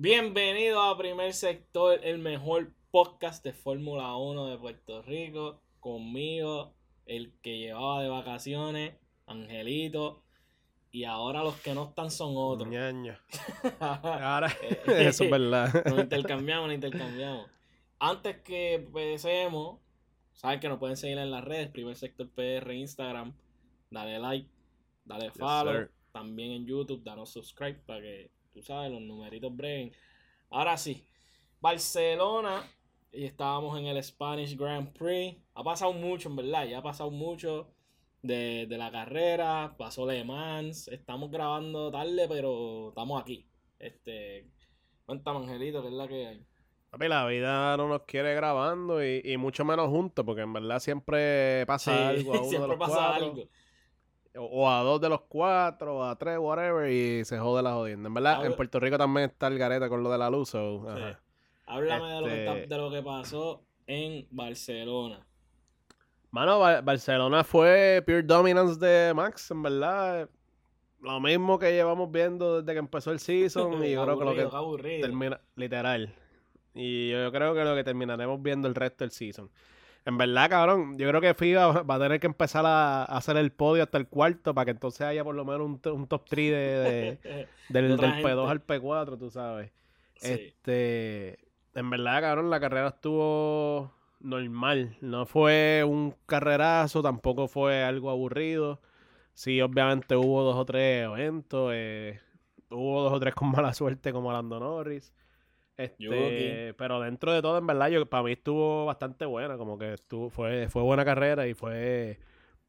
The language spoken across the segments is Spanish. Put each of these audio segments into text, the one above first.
Bienvenido a Primer Sector, el mejor podcast de Fórmula 1 de Puerto Rico. Conmigo, el que llevaba de vacaciones, Angelito. Y ahora los que no están son otros. Ñaña. Ahora, eso es verdad. Nos intercambiamos, nos intercambiamos. Antes que empecemos, saben que nos pueden seguir en las redes, Primer Sector PR, Instagram. Dale like, dale follow. también en YouTube, danos subscribe para que tú sabes, los numeritos breguen. Ahora sí, Barcelona, y estábamos en el Spanish Grand Prix. Ha pasado mucho, en verdad, ya ha pasado mucho de, la carrera, pasó Le Mans. Estamos grabando tarde, pero estamos aquí. Este, cuéntame, Angelito, ¿qué es la que hay? la vida no nos quiere grabando y, mucho menos juntos, porque en verdad siempre pasa algo a uno de los pasa algo o a dos de los cuatro, o a tres, whatever, y se jode la jodienda. En verdad, en Puerto Rico también está el gareta con lo de la luz. Háblame de, lo que este de lo que pasó en Barcelona. Mano, Barcelona fue pure dominance de Max, en verdad. Lo mismo que llevamos viendo desde que empezó el season. y yo creo que lo que termina, literal. Y yo creo que lo que terminaremos viendo el resto del season. En verdad, cabrón, yo creo que FIBA va a tener que empezar a, hacer el podio hasta el cuarto para que entonces haya por lo menos un, top 3 de, del, P2 al P4, tú sabes. Este, en verdad, cabrón, la carrera estuvo normal. No fue un carrerazo, tampoco fue algo aburrido. Sí, obviamente hubo dos o tres eventos. Eh, hubo dos o tres con mala suerte como Lando Norris. Este, pero dentro de todo, en verdad, yo, para mí estuvo bastante buena. Como que estuvo, fue, fue buena carrera y fue.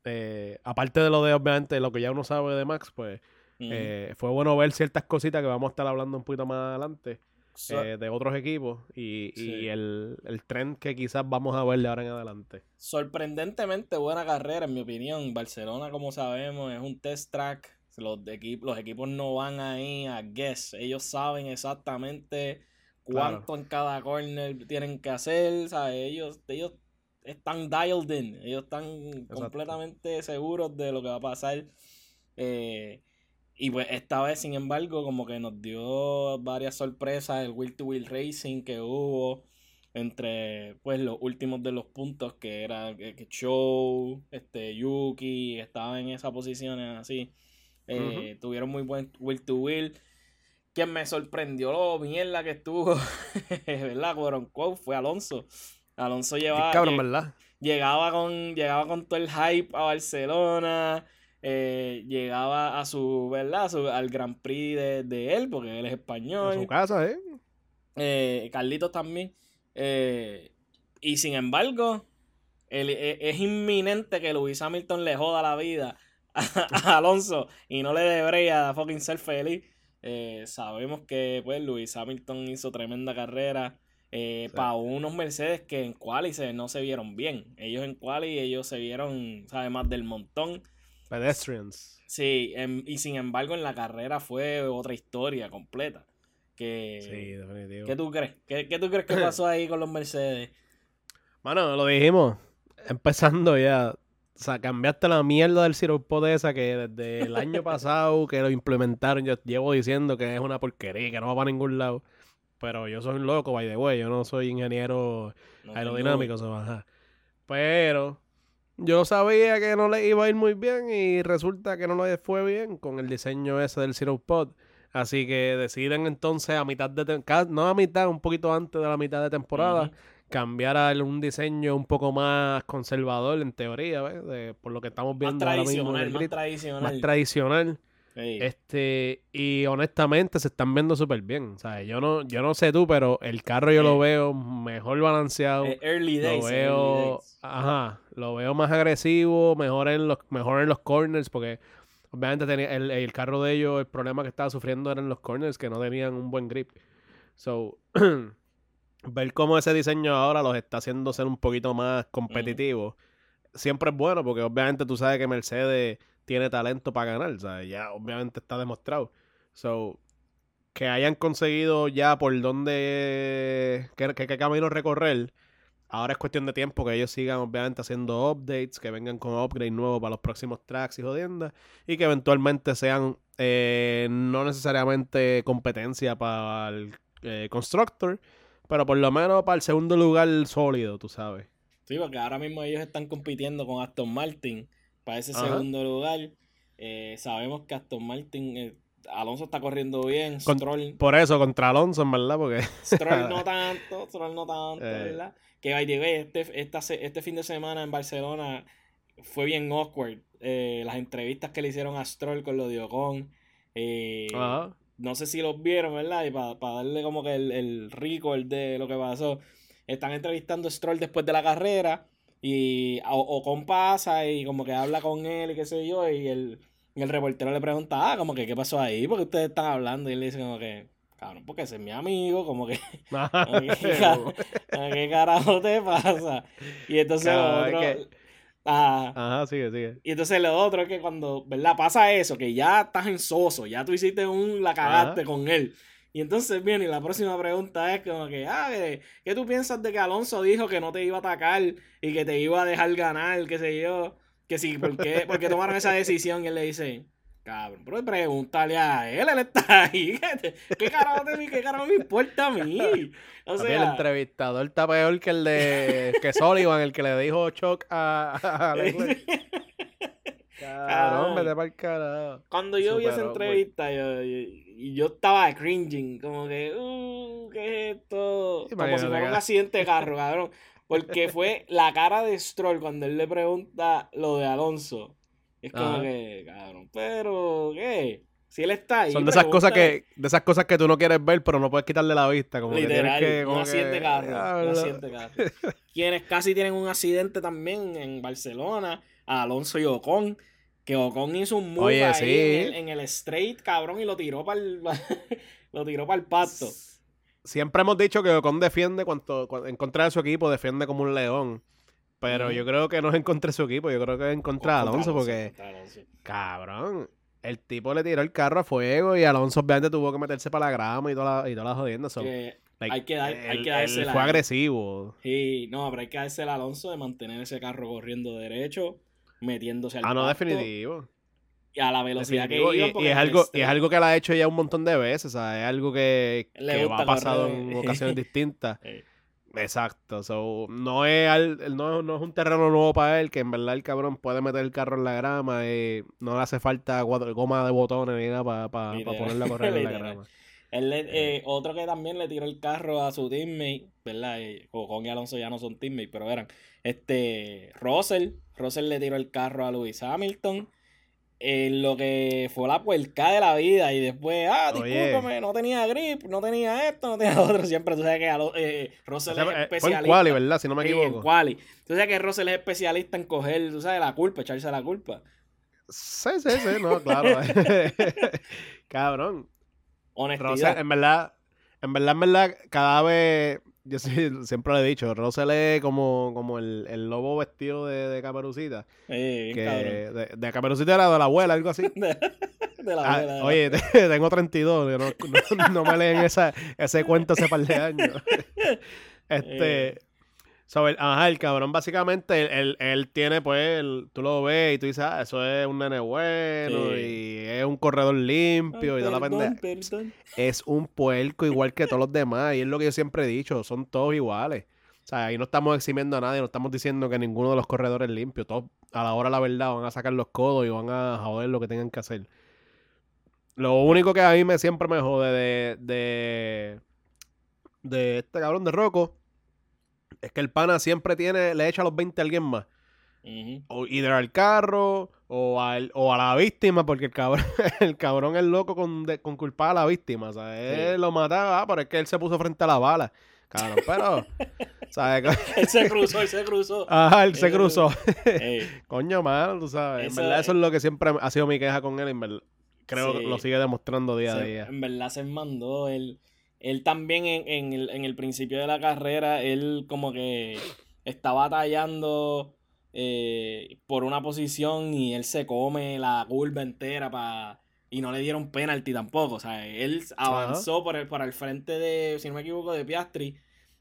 Eh, aparte de lo de, obviamente, lo que ya uno sabe de Max, pues eh, fue bueno ver ciertas cositas que vamos a estar hablando un poquito más adelante eh, de otros equipos y, y el, el trend que quizás vamos a ver de ahora en adelante. Sorprendentemente buena carrera, en mi opinión. Barcelona, como sabemos, es un test track. Los, equipos, los equipos no van ahí a guess. Ellos saben exactamente cuánto en cada corner tienen que hacer, ¿sabes? Ellos, ellos están dialed in, ellos están completamente seguros de lo que va a pasar. Eh, y pues esta vez, sin embargo, como que nos dio varias sorpresas el Wheel to Wheel Racing que hubo entre pues los últimos de los puntos que era que, Show, este Yuki, estaban en esas posiciones así. Eh, tuvieron muy buen Wheel to Wheel. Quien me sorprendió lo mierda que estuvo, ¿verdad? fue Alonso. Alonso llevaba. Cabrón, ¿verdad? Llegaba con, llegaba con todo el hype a Barcelona. Eh, llegaba a su, ¿verdad? al Grand Prix de, él, porque él es español. En su casa, ¿eh? eh Carlitos también. Eh, y sin embargo, es inminente que Luis Hamilton le joda la vida a, Alonso y no le debería fucking ser feliz. Eh, sabemos que pues Luis Hamilton hizo tremenda carrera eh, para unos Mercedes que en quali no se vieron bien. Ellos en quali ellos se vieron, además del montón. Pedestrians. Sí, y sin embargo en la carrera fue otra historia completa. Que, sí, definitivo. ¿Qué tú crees? ¿Qué, ¿Qué, tú crees que pasó ahí con los Mercedes? Mano, lo dijimos. Empezando ya. O sea, cambiaste la mierda del siropo de esa que desde el año pasado que lo implementaron, yo llevo diciendo que es una porquería, que no va para ningún lado. Pero yo soy un loco, by the way. Yo no soy ingeniero aerodinámico, se baja. Pero yo sabía que no le iba a ir muy bien y resulta que no le fue bien con el diseño ese del Zero Pod. Así que deciden entonces a mitad de... No a mitad, un poquito antes de la mitad de temporada cambiar a un diseño un poco más conservador en teoría, ¿ves? por lo que estamos viendo ahora mismo más tradicional. Más tradicional. Este, y honestamente se están viendo súper bien. O yo no, yo no sé tú, pero el carro yo lo veo mejor balanceado. Eh, early days. Lo veo, ajá, lo veo más agresivo, mejor en los, mejor en los corners, porque obviamente tenía el, el carro de ellos, el problema que estaba sufriendo eran los corners, que no tenían un buen grip. So, ver cómo ese diseño ahora los está haciendo ser un poquito más competitivos, siempre es bueno porque obviamente tú sabes que Mercedes tiene talento para ganar, sea, ya obviamente está demostrado. So, que hayan conseguido ya por dónde, qué, qué, camino recorrer, ahora es cuestión de tiempo que ellos sigan obviamente haciendo updates, que vengan con upgrade nuevo para los próximos tracks y jodiendas, y que eventualmente sean eh, no necesariamente competencia para el eh, Constructor, pero por lo menos para el segundo lugar sólido, tú sabes. Sí, porque ahora mismo ellos están compitiendo con Aston Martin para ese segundo lugar. Eh, sabemos que Aston Martin, eh, Alonso está corriendo bien. Stroll, por eso, contra Alonso, en verdad, porque. Stroll no tanto, Stroll no tanto, ¿verdad? Que by the este, este fin de semana en Barcelona fue bien awkward. las entrevistas que le hicieron a Stroll con lo de Ocon. Ajá no sé si los vieron, ¿verdad? Y para darle como que el, el record de lo que pasó. Están entrevistando a Stroll después de la carrera. Y o, con pasa y como que habla con él y qué sé yo. Y el, el reportero le pregunta, ah, como que qué pasó ahí, porque ustedes están hablando. Y él dice como que, cabrón, porque ese es mi amigo, como que, ¿qué, carajo te pasa? Y entonces otro, Ajá. sigue, sigue. Y entonces lo otro es que cuando, ¿verdad? Pasa eso, que ya estás en soso, ya tú hiciste un, la cagaste con él. Y entonces viene y la próxima pregunta es como que, ah, ¿qué, tú piensas de que Alonso dijo que no te iba a atacar y que te iba a dejar ganar, qué sé yo? Que sí, ¿por qué, porque tomaron esa decisión? Y él le dice, cabrón, pero pregúntale a él, él está ahí. ¿Qué carajo, de mí, qué carajo me importa a mí? O sea, el entrevistador está peor que el de que Sullivan, el que le dijo Chuck a, a Cabrón, vete para el carajo. Cuando yo vi esa entrevista, yo, yo estaba cringing, como que, uh, ¿qué es esto? Como si fuera un accidente de carro, cabrón. Porque fue la cara de Stroll cuando él le pregunta lo de Alonso. Es como que, cabrón, pero, ¿qué? Si él está ahí. Son de esas cosas que, de esas cosas que tú no quieres ver, pero no puedes quitarle la vista. Como Literal, que que, un accidente carro. Un accidente carro. Quienes casi tienen un accidente también en Barcelona, Alonso y Ocon. Que Ocon hizo un move ahí en, el, straight, cabrón, y lo tiró para el, lo tiró para el pasto. Siempre hemos dicho que Ocon defiende cuando, en contra de su equipo, defiende como un león. Pero yo creo que no es en contra de su equipo, yo creo que es en contra de Alonso, porque. Cabrón. El tipo le tiró el carro a fuego y Alonso obviamente tuvo que meterse para la grama y toda la, y toda la jodienda. hay que, dar, hay que darse Fue agresivo. Sí, no, pero hay que darse el Alonso de mantener ese carro corriendo derecho, metiéndose al Ah, no, definitivo. Y a la velocidad que iba. Y, y, es algo, y es algo que la ha hecho ya un montón de veces. O sea, es algo que, que ha pasado en ocasiones distintas. Exacto, so, no, es no, no, es un terreno nuevo para él, que en verdad el cabrón puede meter el carro en la grama y no le hace falta goma de botones ni nada para pa, ponerla a correr en la grama. Él eh, otro que también le tiró el carro a su teammate, ¿verdad? Eh, y Alonso ya no son teammates, pero eran este Russell. Russell le tiró el carro a Lewis Hamilton en lo que fue la puerca de la vida y después, ah, discúlpame, no tenía grip, no tenía esto, no tenía lo otro. Siempre tú sabes que eh, Russell es especialista. Fue en quali, ¿verdad? Si no me equivoco. en quali. Tú sabes que Russell es especialista en coger, tú sabes, la culpa, echarse la culpa. Sí, sí, sí, no, claro. Cabrón. Honestidad. en verdad, en verdad, en verdad, cada vez yo siempre lo he dicho, Russell es como, como el, el lobo vestido de, de caperucita. que de, de, caperucita era de la abuela, algo así. de, la ah, abuela. oye, tengo 32, no, no, me leen esa, ese cuento hace par de años. este, eh. Sobre, ajá, el cabrón básicamente, él, él, tiene, pues, tú lo ves y tú dices, ah, eso es un nene bueno y es un corredor limpio y toda la pendeja. Es un puerco igual que todos los demás y es lo que yo siempre he dicho, son todos iguales. O sea, ahí no estamos eximiendo a nadie, no estamos diciendo que ninguno de los corredores es limpio. Todos, a la hora la verdad, van a sacar los codos y van a joder lo que tengan que hacer. Lo único que a mí me siempre me jode de, de, de este cabrón de Rocco es que el pana siempre tiene, le echa los 20 a alguien más. O either al carro o, al, o a la víctima, porque el cabrón, el cabrón es loco con, con culpar a la víctima. O sea, él lo mataba, pero es que él se puso frente a la bala. Cabrón, pero. ¿sabes? él se cruzó, él se cruzó. Ajá, él se cruzó. Coño, mal, tú sabes. en verdad, eso es lo que siempre ha sido mi queja con él. En verdad, creo que lo sigue demostrando día a día. En verdad, se mandó. Él, él también en, el, principio de la carrera, él como que estaba batallando eh, por una posición y él se come la curva entera para y no le dieron penalti tampoco. O sea, él avanzó por el, por el frente de, si no me equivoco, de Piastri.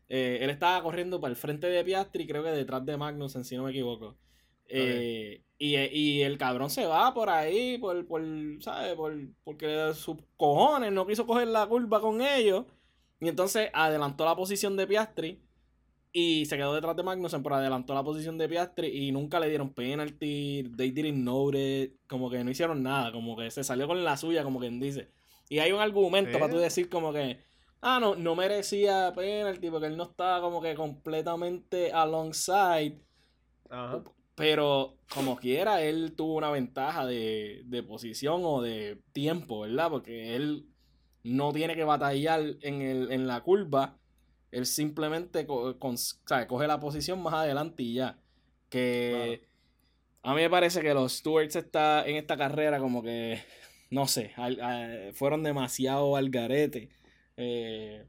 Eh, él estaba corriendo para el frente de Piastri, creo que detrás de Magnussen, si no me equivoco. Eh, y, el cabrón se va por ahí, por, por ¿sabes? Por, porque sus cojones no quiso coger la curva con ellos. Y entonces adelantó la posición de Piastri y se quedó detrás de Magnussen, pero adelantó la posición de Piastri y nunca le dieron penalty, they didn't know it, como que no hicieron nada, como que se salió con la suya, como quien dice. Y hay un argumento para tú decir como que, ah, no, no merecía penalty porque él no estaba como que completamente alongside. Pero como quiera, él tuvo una ventaja de, de posición o de tiempo, ¿verdad? Porque él no tiene que batallar en, el, en la curva él simplemente coge la posición más adelante y ya. Que a mí me parece que los Stewards está en esta carrera como que, no sé, fueron demasiado al garete. Eh,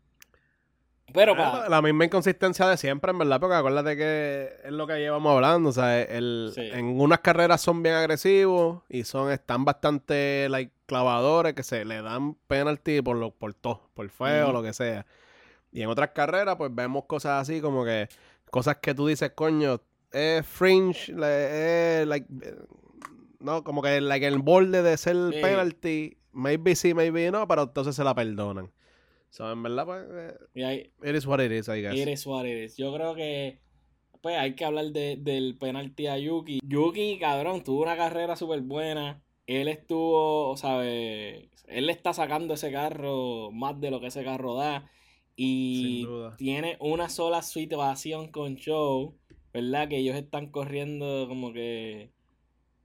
pero La misma inconsistencia de siempre, en verdad, porque acuérdate que es lo que llevamos hablando. O sea, el, en unas carreras son bien agresivos y son están bastante like, clavadores que se le dan penalty por, lo, por todo, por feo, o lo que sea. Y en otras carreras, pues vemos cosas así como que cosas que tú dices, coño, es fringe, es like, no, como que like, el borde de ser penalty, maybe sí, maybe no, pero entonces se la perdonan. So, en verdad, pues, eh, it is what it is, I guess. It is what it is. Yo creo que, pues, hay que hablar de, del penalty a Yuki. Yuki, cabrón, tuvo una carrera súper buena. Él estuvo, ¿sabes? Él le está sacando ese carro más de lo que ese carro da. Y tiene una sola situación con Show, ¿verdad? Que ellos están corriendo como que,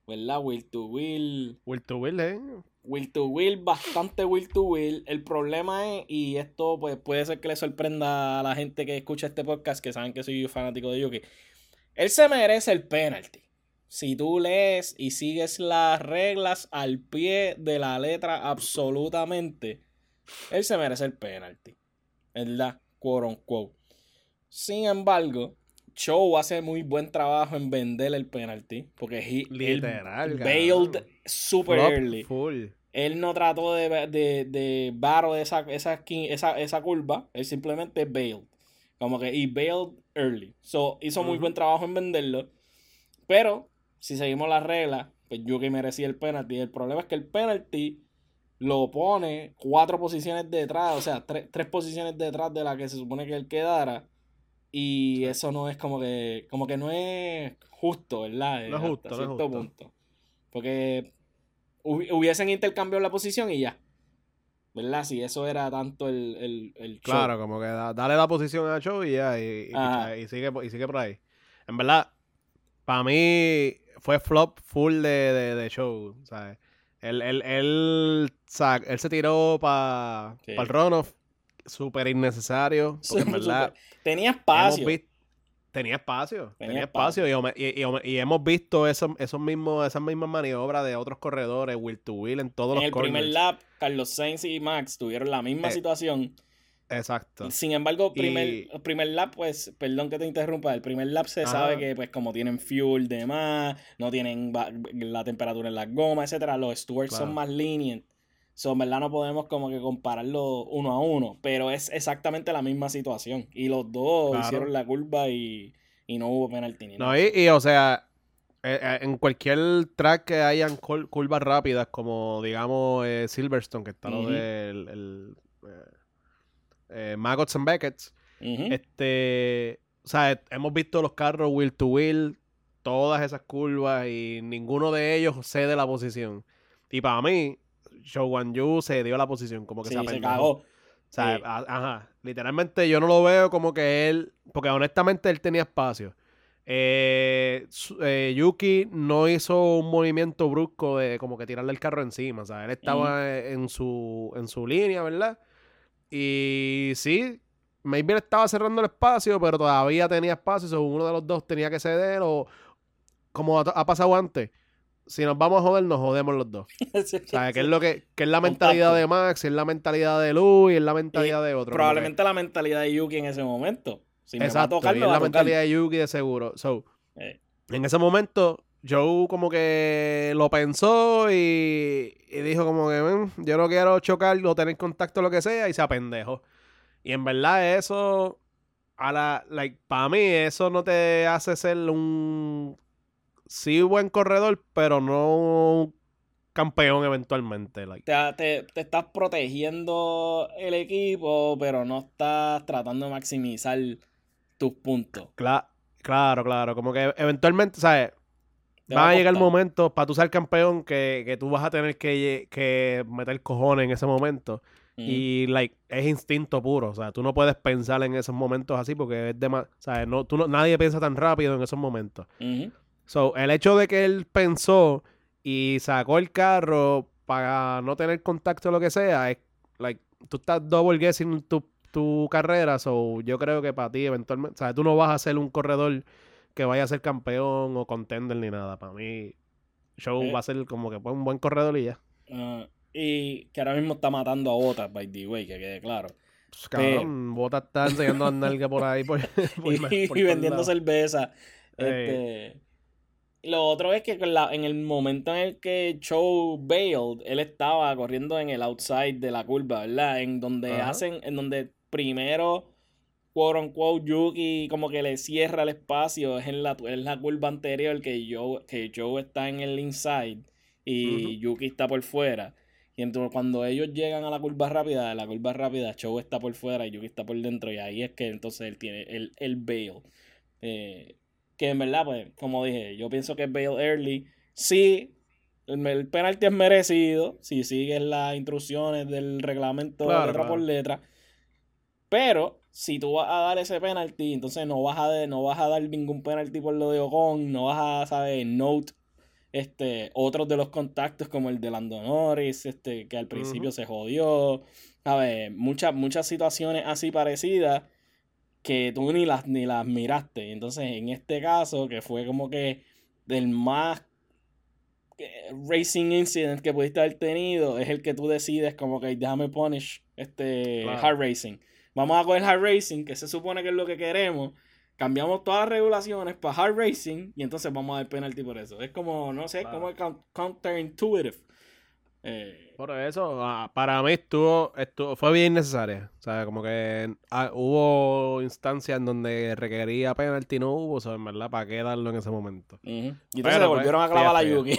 ¿verdad? Will to Will. Will to Will, ¿eh? Will to Will, bastante Will to Will. El problema es, y esto pues puede ser que le sorprenda a la gente que escucha este podcast, que saben que soy fanático de Yuki. Él se merece el penalty. Si tú lees y sigues las reglas al pie de la letra absolutamente, él se merece el penalty. ¿verdad? Quote unquote. Sin embargo, Show hace muy buen trabajo en vender el penalty. Porque he, Literal, él bailed super early. Él no trató de, de, de de esa, esa, esa, esa curva. Él simplemente bailed. Como que y bailed early. So, hizo muy buen trabajo en venderlo. Pero, si seguimos las reglas, pues Yuki merecía el penalty. El problema es que el penalty lo pone cuatro posiciones detrás, o sea, tres posiciones detrás de la que se supone que él quedara. Y eso no es como que, como que no es justo, ¿verdad? No es justo, no es justo. Porque hubiesen intercambiado la posición y ya. ¿Verdad? Si eso era tanto el, el, show. Claro, como que dale la posición a show y ya, y, sigue, y sigue por ahí. En verdad, para mí fue flop full de, de, de show, ¿sabes? Él, él, él, él se tiró para el runoff. Súper innecesario. Porque en verdad. Tenía espacio. tenía espacio. Tenía, espacio. Y, hemos visto eso, esos mismos, esas mismas maniobras de otros corredores, Will to Will, en todos los En el primer lap, Carlos Sainz y Max tuvieron la misma eh, situación. Exacto. Sin embargo, primer, primer lap, pues, perdón que te interrumpa, el primer lap se sabe que, pues, como tienen fuel de más, no tienen la temperatura en las gomas, etcétera, los stewards son más lenient. So, en verdad no podemos como que compararlo uno a uno, pero es exactamente la misma situación. Y los dos hicieron la curva y, no hubo penalti ni No, y, o sea, eh, eh, en cualquier track que hayan curvas rápidas, como digamos eh, Silverstone, que está lo del eh, Maggots and Beckett's. Este, o sea, hemos visto los carros wheel to wheel, todas esas curvas y ninguno de ellos cede la posición. Y para mí, Show Yu se dio la posición, como que se, se cagó. O sea, ajá. Literalmente yo no lo veo como que él, porque honestamente él tenía espacio. Eh, eh, Yuki no hizo un movimiento brusco de como que tirarle el carro encima. O sea, él estaba en, su, en su línea, ¿verdad? Y sí, maybe estaba cerrando el espacio, pero todavía tenía espacio. So uno de los dos tenía que ceder o como ha, pasado antes. Si nos vamos a joder, nos jodemos los dos. ¿Sabes? Que es lo que, es la mentalidad de Max, es la mentalidad de Lu y es la mentalidad de otro. Probablemente la mentalidad de Yuki en ese momento. Si me Exacto, va a tocar, es la mentalidad de Yuki de seguro. So, eh. En ese momento, Joe como que lo pensó y, dijo como que yo no quiero chocar o tener contacto lo que sea y se apendejo. Y en verdad eso, a la, like, para mí eso no te hace ser un, sí buen corredor, pero no campeón eventualmente. Te, estás protegiendo el equipo, pero no estás tratando de maximizar tus puntos. claro, claro. Como que eventualmente, ¿sabes? Va, a, llegar el momento para tú ser campeón que, tú vas a tener que, que meter cojones en ese momento. Y, like, es instinto puro. O sea, tú no puedes pensar en esos momentos así porque es demasiado. O sea, no, tú no, nadie piensa tan rápido en esos momentos. So, el hecho de que él pensó y sacó el carro para no tener contacto o lo que sea, es, like, tú estás double guessing tu, tu carrera. So, yo creo que para ti, eventualmente, o sea, tú no vas a ser un corredor que vaya a ser campeón o contender ni nada. Para mí, Show eh. va a ser como que un buen corredor y ya. Ah, y que ahora mismo está matando a Botas, by the way, que quede claro. Pues, cabrón, Botas está enseñando a nalga por ahí. Por, y, vendiendo cerveza. Este, lo otro es que en el momento en el que Show bailed, él estaba corriendo en el outside de la curva, ¿verdad? En donde hacen, en donde primero, quote unquote, Yuki como que le cierra el espacio, es en la, la curva anterior que Joe, que Joe está en el inside y Yuki está por fuera. Y entonces cuando ellos llegan a la curva rápida, la curva rápida, Show está por fuera y Yuki está por dentro. Y ahí es que entonces él tiene el, el bail. Eh, que en verdad, pues, como dije, yo pienso que bail early. Sí, el, penalti es merecido. Si sigues las instrucciones del reglamento letra por letra. Pero si tú vas a dar ese penalti, entonces no vas a, no vas a dar ningún penalti por lo de Ocon, no vas a, ¿sabes? Note este, otros de los contactos como el de Lando Norris, este, que al principio se jodió. Ver, muchas, muchas situaciones así parecidas que tú ni las, ni las miraste. Entonces, en este caso, que fue como que del más eh, racing incident que pudiste haber tenido, es el que tú decides como que déjame punish este hard racing. Vamos a coger hard racing, que se supone que es lo que queremos cambiamos todas las regulaciones para hard racing y entonces vamos a dar penalty por eso. Es como, no sé, como counterintuitive. Eh, por eso, ah, para mí estuvo, estuvo, fue bien necesaria. O sea, como que ah, hubo instancias en donde requería penalty, no hubo, o sea, en verdad, ¿para qué darlo en ese momento? Y entonces le volvieron a clavar a Yuki.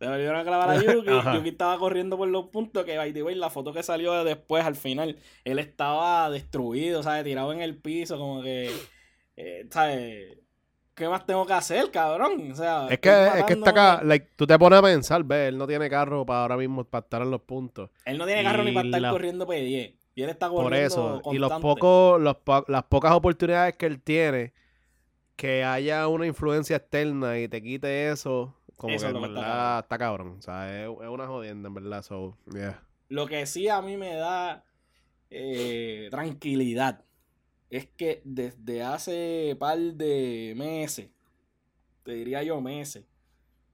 le volvieron a clavar a Yuki. Yuki estaba corriendo por los puntos que, by the way, la foto que salió después, al final, él estaba destruido, ¿sabes? Tirado en el piso, como que eh, ¿sabes? ¿Qué más tengo que hacer, cabrón? O sea, es que, es que está acá, tú te pones a pensar, ve, él no tiene carro para ahora mismo para estar en los puntos. Él no tiene carro ni para estar corriendo P10. Y él está corriendo Por eso, y los pocos, los, las pocas oportunidades que él tiene, que haya una influencia externa y te quite eso, como que en verdad está, cabrón. O sea, es, una jodienda, en verdad. So, yeah. Lo que sí a mí me da eh, tranquilidad es que desde hace par de meses, te diría yo meses,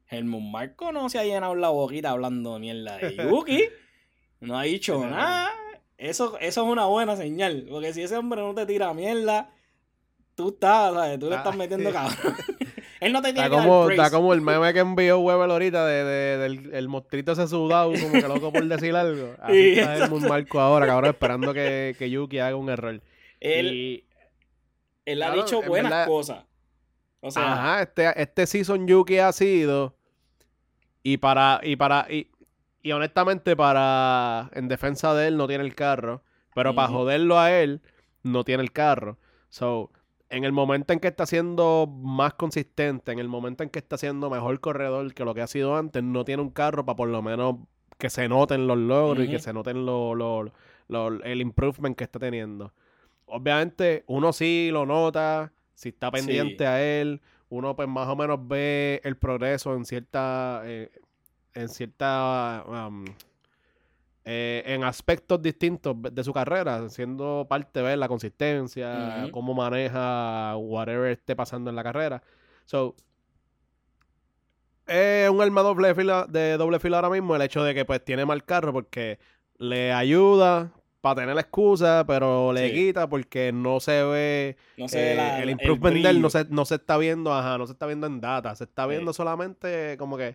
Helmut Marco no se ha llenado la boquita hablando mierda de Yuki. no ha dicho nada. Eso, eso es una buena señal. Porque si ese hombre no te tira mierda, tú estás, ¿sabes? Tú le estás ah. metiendo cabrón. Él no te tiene está como, Está como el meme que envió Weber ahorita de, de, del el mostrito ese sudado, como que loco por decir algo. Así está Helmut Marco ahora, cabrón, esperando que, que Yuki haga un error. Él, él ha dicho buenas cosas. O sea, Ajá, este, este season Yuki ha sido. Y para. Y para. Y, y honestamente, para. En defensa de él no tiene el carro. Pero para joderlo a él, no tiene el carro. So, en el momento en que está siendo más consistente, en el momento en que está siendo mejor corredor que lo que ha sido antes, no tiene un carro para por lo menos que se noten los logros y que se noten lo, el improvement que está teniendo obviamente uno sí lo nota, si está pendiente a él, uno pues más o menos ve el progreso en cierta, eh, en cierta, um, eh, en aspectos distintos de su carrera, siendo parte de la consistencia, cómo maneja whatever esté pasando en la carrera. So, es un arma doble fila, de doble fila ahora mismo el hecho de que pues tiene mal carro porque le ayuda para tener la excusa, pero le quita porque no se ve eh, el improvement de él no se, no se está viendo, ajá, no se está viendo en data, se está viendo solamente como que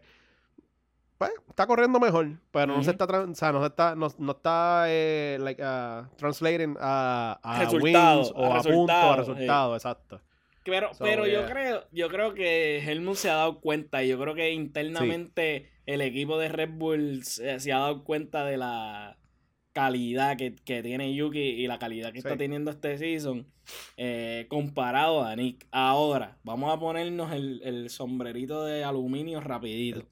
pues, está corriendo mejor, pero no se está, o sea, no se está, no, no está eh, like, uh, translating a, a wins o a, a resultados, exacto. Pero, pero yo creo, yo creo que Helmut se ha dado cuenta, y yo creo que internamente el equipo de Red Bull se, ha dado cuenta de la calidad que, tiene Yuki y la calidad que está teniendo este season eh, comparado a Nick. Ahora, vamos a ponernos el, sombrerito de aluminio rapidito. El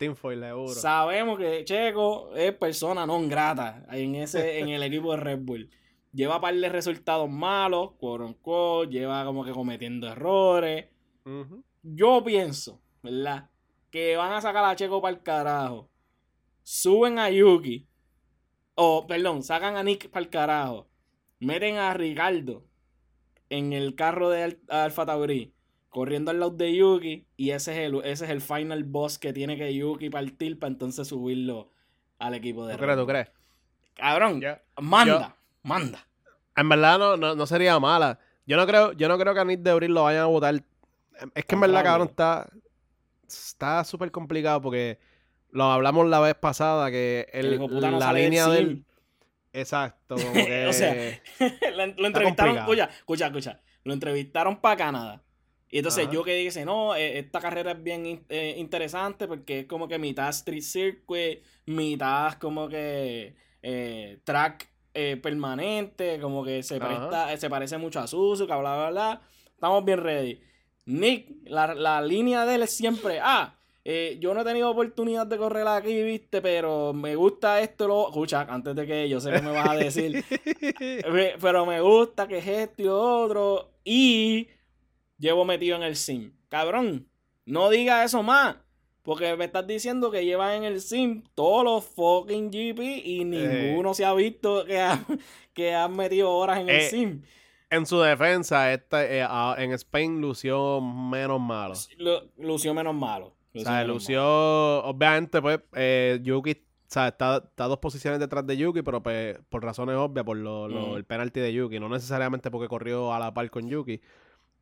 Sabemos que Checo es persona non grata en, ese, en el equipo de Red Bull lleva a par de resultados malos, quote lleva como que cometiendo errores. Yo pienso, ¿verdad? Que van a sacar a Checo para el carajo. Suben a Yuki. O, perdón, sacan a Nick para el carajo. Meten a Ricardo en el carro de Alfa Tauri. Corriendo al lado de Yuki. Y ese es el, ese es el final boss que tiene que Yuki partir para entonces subirlo al equipo de ¿Tú crees, tú crees? Cabrón, manda manda. En verdad no, no, sería mala. Yo no creo, yo no creo que a Nick de Abril lo vayan a votar. Es que en verdad, cabrón, está está súper complicado porque lo hablamos la vez pasada que el, la línea del exacto como que o sea lo entrevistaron escucha escucha escucha. Lo entrevistaron para Canadá y entonces yo que dice no eh, esta carrera es bien eh, interesante porque es como que mitad street circuit mitad como que eh, track eh, permanente, como que se presta, se parece mucho a Suzuka, bla, bla, bla. Estamos bien ready. Nick, la, línea de él es siempre, ah, eh, yo no he tenido oportunidad de correr aquí, viste, pero me gusta esto, lo... Escucha, antes de que yo sé que me vas a decir, pero me gusta que es esto y otro, y llevo metido en el sim. Cabrón, no diga eso más. Porque me estás diciendo que llevan en el sim todos los fucking GP y ninguno se ha visto que, que han metido horas en el eh, sim. En su defensa, este, en Spain lució menos malo. lució menos malo. O sea, lució, obviamente, pues, eh, Yuki o sea, está, dos posiciones detrás de Yuki, pero pues, por razones obvias, por lo, el penalti de Yuki. No necesariamente porque corrió a la par con Yuki.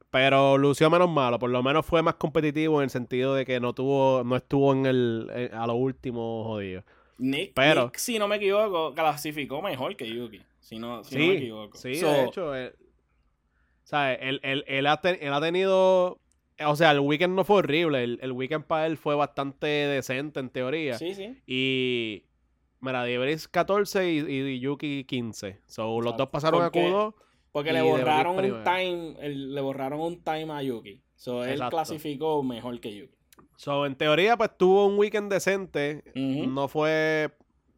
Pero lució menos malo, por lo menos fue más competitivo en el sentido de que no tuvo, no estuvo en el, a lo último jodido. Nick, Pero, si no me equivoco, clasificó mejor que Yuki. Si no, si sí, me equivoco. Sí, de hecho, él, Él, él, él, ha tenido. O sea, el weekend no fue horrible. El, weekend para él fue bastante decente en teoría. Sí, sí. Y. Mira, Dibris 14 y, Yuki 15. So, los dos pasaron a Q2. Porque le borraron un time, le borraron un time a Yuki. So, él clasificó mejor que Yuki. So, en teoría, pues tuvo un weekend decente. No fue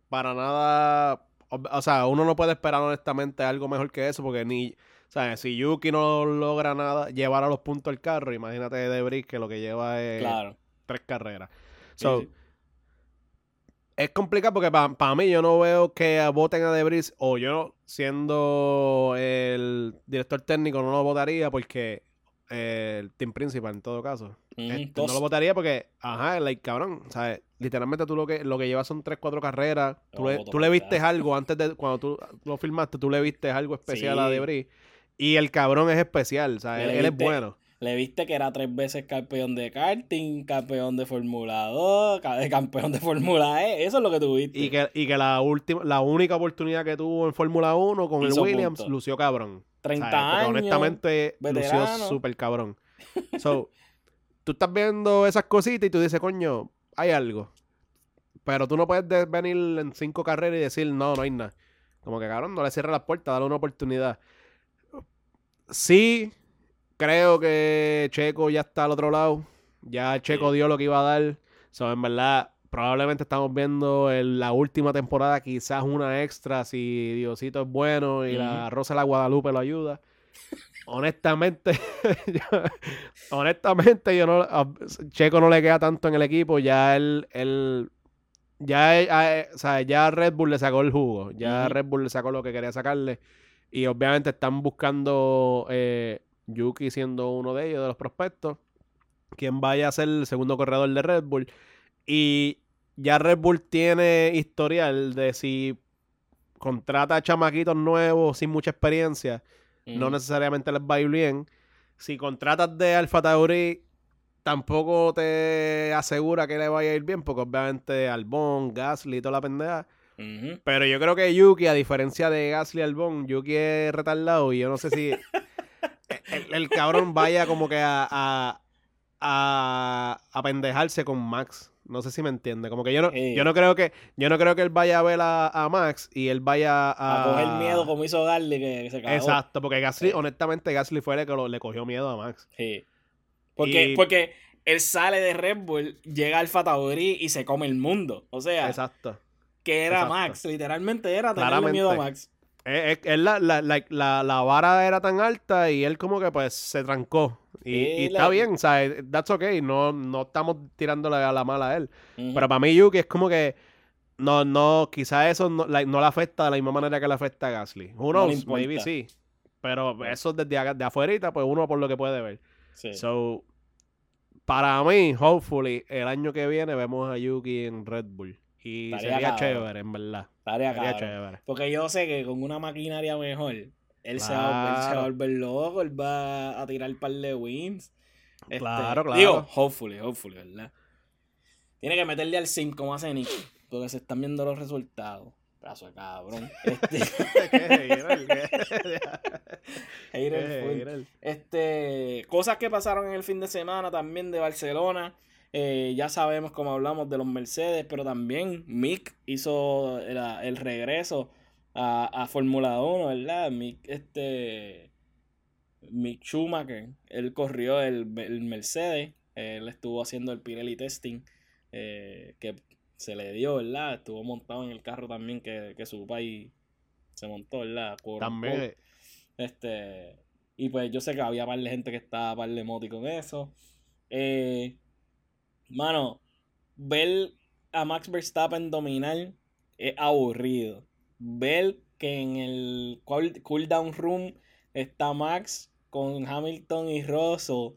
para nada. O sea, uno no puede esperar honestamente algo mejor que eso, porque ni. O sea, si Yuki no logra nada, llevar a los puntos el carro, imagínate Debris que lo que lleva es tres carreras. So, es complicado porque para mí yo no veo que voten a Debris o yo siendo el director técnico no lo votaría porque eh, el team principal en todo caso. Este, no lo votaría porque, ajá, like, cabrón, ¿sabes? Literalmente tú lo que, lo que llevas son 3, 4 carreras. Tú, le, tú le viste algo antes de, cuando tú lo filmaste, tú le viste algo especial a Debris. Y el cabrón es especial, o sea, él es bueno. Le viste que era tres veces campeón de karting, campeón de Fórmula 2, campeón de Fórmula E. Eso es lo que tuviste. Y que, y que la última, la única oportunidad que tuvo en Fórmula 1 con el Williams, lució cabrón. 30 años. Honestamente, lució súper cabrón. So, tú estás viendo esas cositas y tú dices, coño, hay algo. Pero tú no puedes venir en cinco carreras y decir, no, no hay nada. Como que, cabrón, no le cierres las puertas, dale una oportunidad. Sí, creo que Checo ya está al otro lado. Ya Checo dio lo que iba a dar. So, en verdad, probablemente estamos viendo la última temporada, quizás una extra si Diosito es bueno y la Rosa de la Guadalupe lo ayuda. honestamente, honestamente, yo no, Checo no le queda tanto en el equipo. Ya él, él ya, o sea, ya Red Bull le sacó el jugo. Ya Red Bull le sacó lo que quería sacarle. Y obviamente están buscando eh, Yuki siendo uno de ellos, de los prospectos, quien vaya a ser el segundo corredor de Red Bull. Y ya Red Bull tiene historial de si contrata a chamaquitos nuevos sin mucha experiencia, no necesariamente les va a ir bien. Si contratas de Alfa Tauri, tampoco te asegura que le vaya a ir bien, porque obviamente Albon, Gasly y toda la pendeja. Pero yo creo que Yuki, a diferencia de Gasly Albon, Yuki es retardado y yo no sé si el, cabrón vaya como que a, a, a, a pendejarse con Max. No sé si me entiende. Como que yo no, yo no creo que yo no creo que él vaya a ver a, Max y él vaya a... A coger miedo como hizo Gasly que, se cagó. Exacto, porque Gasly, honestamente, Gasly fue el que le cogió miedo a Max. Sí. Porque, porque él sale de Red Bull, llega al Tauri y se come el mundo. O sea... Exacto. Que era Max. Literalmente era tenerle miedo a Max. Es, la, la, la, la, vara era tan alta y él como que pues se trancó. Y, está bien, o sea, that's okay, no, no estamos tirándole a la mala a él. Pero para mí Yuki es como que no, no, quizás eso no, no le afecta de la misma manera que le afecta a Gasly. Knows, maybe sí. Pero eso desde de afuera, pues uno por lo que puede ver. So, para mí, hopefully, el año que viene vemos a Yuki en Red Bull. Y sería chévere, en verdad. sería chévere. Porque yo sé que con una maquinaria mejor, él, se, va, a volver loco, él va a tirar un par de wins. Este, claro, claro. Digo, hopefully, hopefully, ¿verdad? Tiene que meterle al sim como hace Nick, porque se están viendo los resultados. Caso de cabrón. Este... este, cosas que pasaron en el fin de semana también de Barcelona. Eh, ya sabemos, como hablamos de los Mercedes, pero también Mick hizo el, regreso a, a Fórmula 1, ¿verdad? Mick, este, Mick Schumacher, él corrió el, Mercedes, él estuvo haciendo el Pirelli testing eh, que se le dio, ¿verdad? Estuvo montado en el carro también que, su país se montó, ¿verdad? también. Este, y pues yo sé que había par de gente que estaba par de moti con eso. Eh, Mano, ver a Max Verstappen dominar es aburrido. Ver que en el cooldown room está Max con Hamilton y Russell,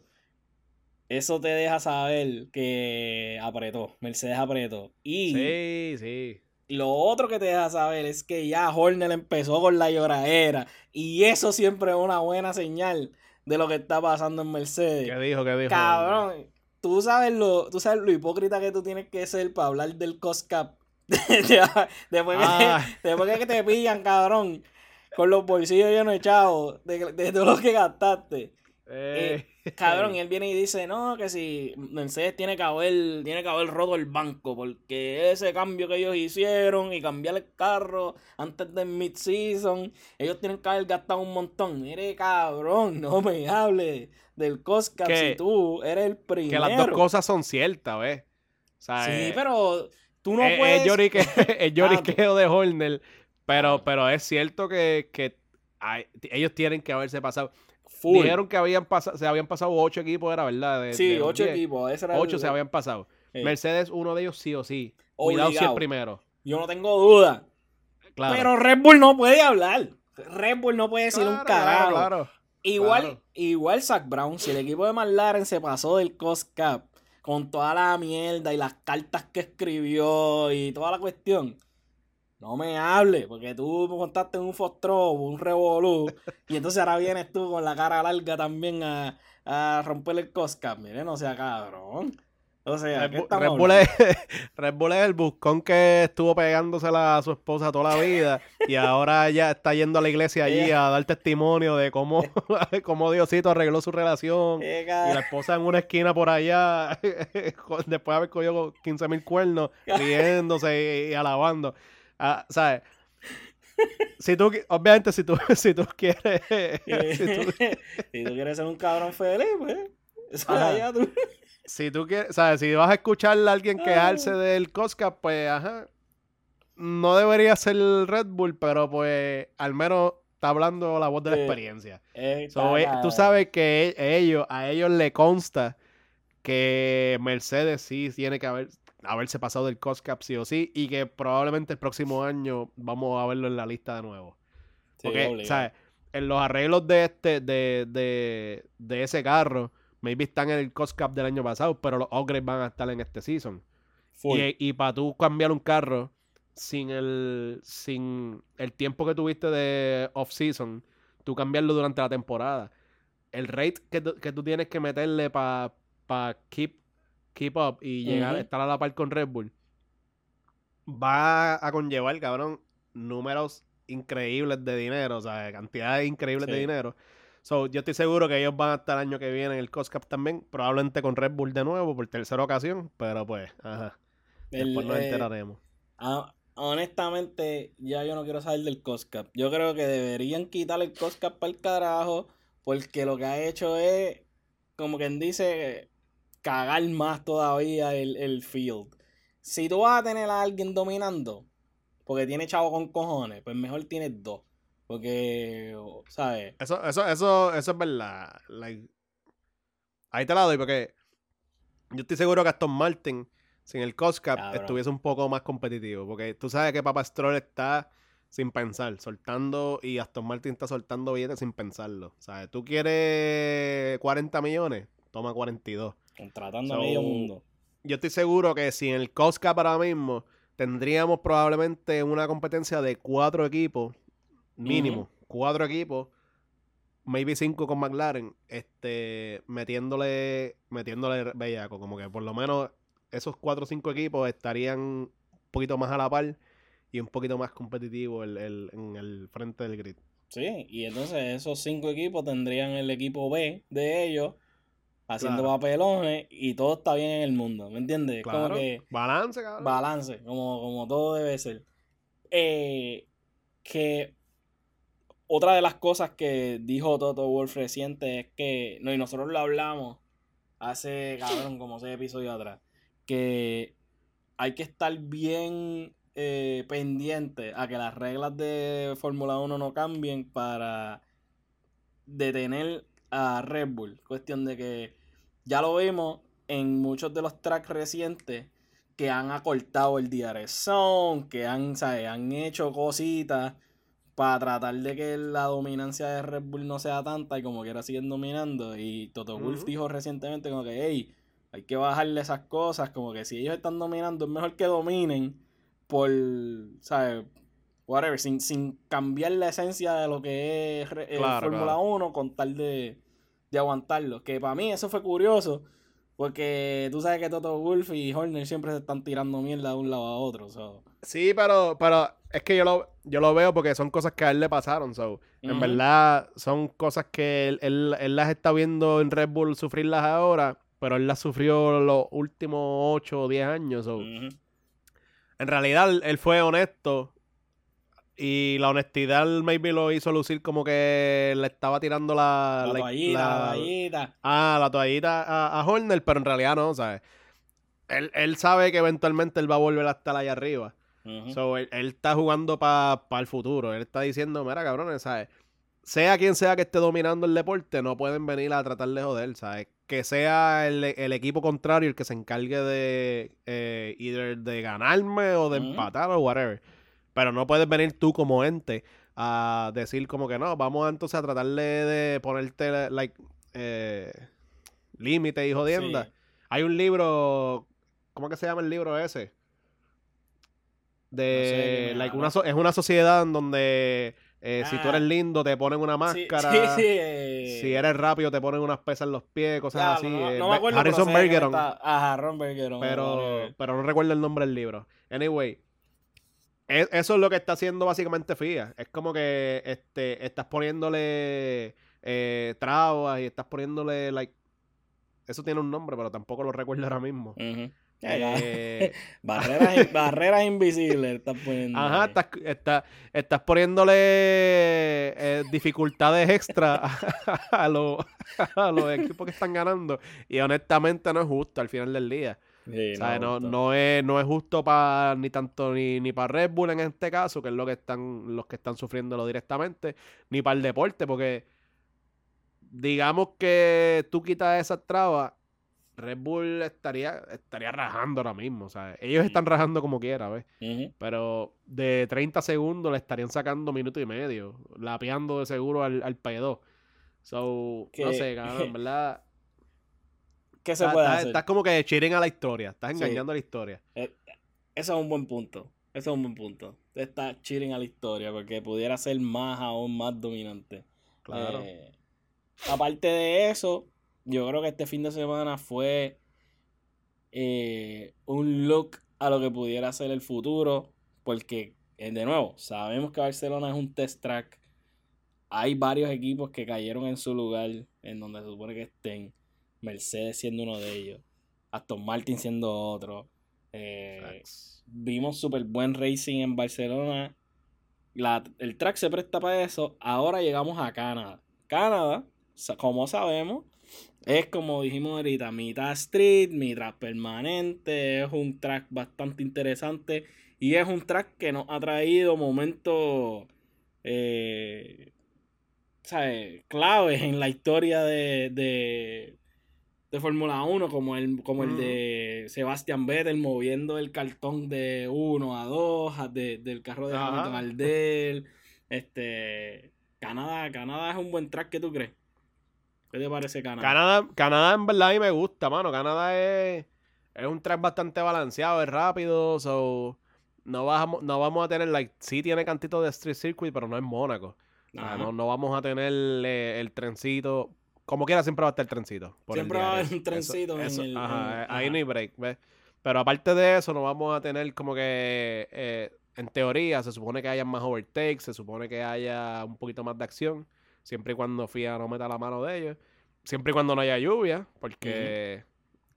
eso te deja saber que apretó, Mercedes apretó. Y sí, sí. Lo otro que te deja saber es que ya Horner empezó con la lloradera. Y eso siempre es una buena señal de lo que está pasando en Mercedes. ¿Qué dijo? ¿Qué dijo? Cabrón, tú sabes lo, tú sabes lo hipócrita que tú tienes que ser para hablar del cost cap. después, que, ah. después que te pillan, cabrón, con los bolsillos llenos de chavos, de, todo lo que gastaste. Eh, cabrón, y él viene y dice, no, que si Mercedes tiene que haber, tiene que haber roto el banco, porque ese cambio que ellos hicieron y cambiar el carro antes del mid-season, ellos tienen que haber gastado un montón. Mire, cabrón, no me hables del Cosca si tú eres el primero. Que las dos cosas son ciertas, ¿ves? sí, eh, pero tú no puedes... Es lloriqueo de Horner, pero, pero es cierto que, que ellos tienen que haberse pasado Dijeron que habían pasado, se habían pasado ocho equipos, era verdad. sí, ocho equipos. ocho se habían pasado. Mercedes, uno de ellos sí o sí. Cuidado si el primero. Yo no tengo duda. Pero Red Bull no puede hablar. Red Bull no puede decir un carajo. Claro, igual, igual Zach Brown, si el equipo de McLaren se pasó del Cost Cap con toda la mierda y las cartas que escribió y toda la cuestión no me hable, porque tú me contaste un Fostro, un Revolú, y entonces ahora vienes tú con la cara larga también a, a romper el Cosca. Miren, no sea cabrón. O sea, Red, Red, Bull es, Red, Bull es, el buscón que estuvo pegándosela a su esposa toda la vida y ahora ya está yendo a la iglesia allí a dar testimonio de cómo, cómo Diosito arregló su relación y la esposa en una esquina por allá después de haber cogido 15 mil cuernos riéndose y alabando. Ah, ¿Sabes? Si tú, obviamente, si tú, si tú quieres. si, tú, quieres ser un cabrón feliz, pues. Si tú quieres, ¿sabes? Si vas a escuchar a alguien quejarse del Cosca, pues, ajá. No debería ser el Red Bull, pero pues, al menos está hablando la voz de la experiencia. Eh, tú sabes que e, ellos, a ellos le consta que Mercedes sí tiene que haber, haberse pasado del cost cap sí o sí y que probablemente el próximo año vamos a verlo en la lista de nuevo. Porque, ¿sabes? En los arreglos de este, de, de, de, ese maybe están en el cost cap del año pasado, pero los upgrades van a estar en este season. Y, y para tú cambiar un carro sin el, sin el tiempo que tuviste de off-season, tú cambiarlo durante la temporada. El rate que, que tú tienes que meterle para pa keep keep up y llegar a estar a la par con Red Bull, va a conllevar, cabrón, números increíbles de dinero, o sea, cantidades increíbles de dinero. So, yo estoy seguro que ellos van a estar el año que viene en el Coast Cup también, probablemente con Red Bull de nuevo por tercera ocasión, pero pues, ajá. Después nos eh, enteraremos. honestamente, ya yo no quiero saber del Coast Cup. Yo creo que deberían quitar el Coast Cup para el carajo, porque lo que ha hecho es, como quien dice, cagar más todavía el, el field. Si tú vas a tener a alguien dominando, porque tiene chavo con cojones, pues mejor tienes dos. Porque, ¿sabes? Eso, eso, eso, eso es verdad. Ahí te la doy, porque yo estoy seguro que Aston Martin, sin el cost cap, estuviese un poco más competitivo. Porque tú sabes que Papa Stroll está sin pensar, soltando, y Aston Martin está soltando billetes sin pensarlo. ¿Sabes? Tú quieres 40 millones, toma 42. Contratando a medio mundo. Yo estoy seguro que sin el cost cap ahora mismo, tendríamos probablemente una competencia de cuatro equipos mínimo, cuatro equipos, maybe cinco con McLaren, este, metiéndole, metiéndole bellaco, como que por lo menos esos cuatro o cinco equipos estarían un poquito más a la par y un poquito más competitivos en el frente del grid. Sí, y entonces esos cinco equipos tendrían el equipo B de ellos haciendo papelones y todo está bien en el mundo, ¿me entiendes? Claro. balance, cabrón. Balance, como, como todo debe ser. Eh, que otra de las cosas que dijo Toto Wolf reciente es que, no, y nosotros lo hablamos hace, cabrón, como seis episodios atrás, que hay que estar bien eh, pendiente a que las reglas de Fórmula 1 no cambien para detener a Red Bull. Cuestión de que ya lo vimos en muchos de los tracks recientes que han acortado el DRS que han, han hecho cositas para tratar de que la dominancia de Red Bull no sea tanta y como quiera siguen dominando. Y Toto Wolf dijo recientemente como que, hey, hay que bajarle esas cosas, como que si ellos están dominando es mejor que dominen por, ¿sabes? Whatever, sin, sin cambiar la esencia de lo que es eh, Fórmula 1 con tal de, de aguantarlo. Que para mí eso fue curioso. Porque tú sabes que Toto Wolf y Horner siempre se están tirando mierda de un lado a otro. Sí, pero, pero es que yo lo, yo lo veo porque son cosas que a él le pasaron. So. En verdad, son cosas que él, él, las está viendo en Red Bull sufrirlas ahora, pero él las sufrió los últimos 8 o 10 años. En realidad, él fue honesto y la honestidad maybe lo hizo lucir como que le estaba tirando la... La toallita, la, toallita. Ah, la toallita a, a, Horner, pero en realidad no, ¿sabes? Él, él sabe que eventualmente él va a volver a estar allá arriba. So, él, está jugando para el futuro. Él está diciendo, mira, cabrones, ¿sabes? Sea quien sea que esté dominando el deporte, no pueden venir a tratar de joder, ¿sabes? Que sea el, equipo contrario el que se encargue de eh, de ganarme o de empatar o whatever. Pero no puedes venir tú como ente a decir como que no, vamos entonces a tratarle de ponerte like eh, límite y jodienda. Hay un libro, ¿cómo que se llama el libro ese? de una es una sociedad en donde eh, si tú eres ah. lindo te ponen una máscara eh. si eres rápido te ponen unas pesas en los pies cosas así no, no, me acuerdo, Harrison Bergeron ajá Bergeron pero pero no recuerdo el nombre del libro anyway e, eso es lo que está haciendo básicamente FIA es como que este estás poniéndole eh, trabas y estás poniéndole like eso tiene un nombre pero tampoco lo recuerdo ahora mismo eh, barreras, barreras invisibles estás poniendo. Ajá, estás, estás, poniéndole eh, dificultades extra a, los, equipos que están ganando. Y honestamente no es justo al final del día. No, no, es, no es justo para ni tanto ni, ni para Red Bull en este caso, que es lo que están, los que están sufriéndolo directamente, ni para el deporte, porque digamos que tú quitas esas trabas Red Bull estaría, estaría rajando ahora mismo. O sea, ellos están rajando como quiera, ¿ves? Pero de 30 segundos le estarían sacando minuto y medio, lapeando de seguro al, al P2. So, no sé, cabrón, en verdad. ¿Qué se puede hacer? Estás como que chiren a la historia, estás engañando a la historia. Eh, eso es un buen punto. Eso es un buen punto. Está chilling a la historia porque pudiera ser más aún más dominante. Claro. Eh, aparte de eso, yo creo que este fin de semana fue eh, un look a lo que pudiera ser el futuro, porque, eh, de nuevo, sabemos que Barcelona es un test track. hay varios equipos que cayeron en su lugar, en donde se supone que estén. Mercedes siendo uno de ellos. Aston Martin siendo otro. Eh, vimos súper buen racing en Barcelona. el track se presta para eso. Ahora llegamos a Canadá. Canadá, como sabemos, es como dijimos ahorita, mitad street, mitad permanente. Es un track bastante interesante. Y es un track que nos ha traído momentos eh, ¿sabes? claves en la historia de, de, de Fórmula 1, como el, como el de Sebastian Vettel moviendo el cartón de 1 a 2, del carro de Hamilton al del. Este, Canadá, Canadá es un buen track, ¿qué tú crees? ¿Qué te parece Canadá? Canadá, Canadá en verdad a mí me gusta, mano. Canadá es, es un track bastante balanceado, es rápido, so no vamos, no vamos a tener, like, sí tiene cantito de street circuit, pero no es Mónaco. no, no vamos a tener eh, el trencito. Como quiera, siempre va a estar el trencito. siempre va a haber un trencito en el. Ajá, ahí no hay break, ¿ves? Pero aparte de eso, no vamos a tener como que. Eh, en teoría, se supone que haya más overtakes, se supone que haya un poquito más de acción. Siempre y cuando FIA no meta la mano de ellos. Siempre y cuando no haya lluvia, porque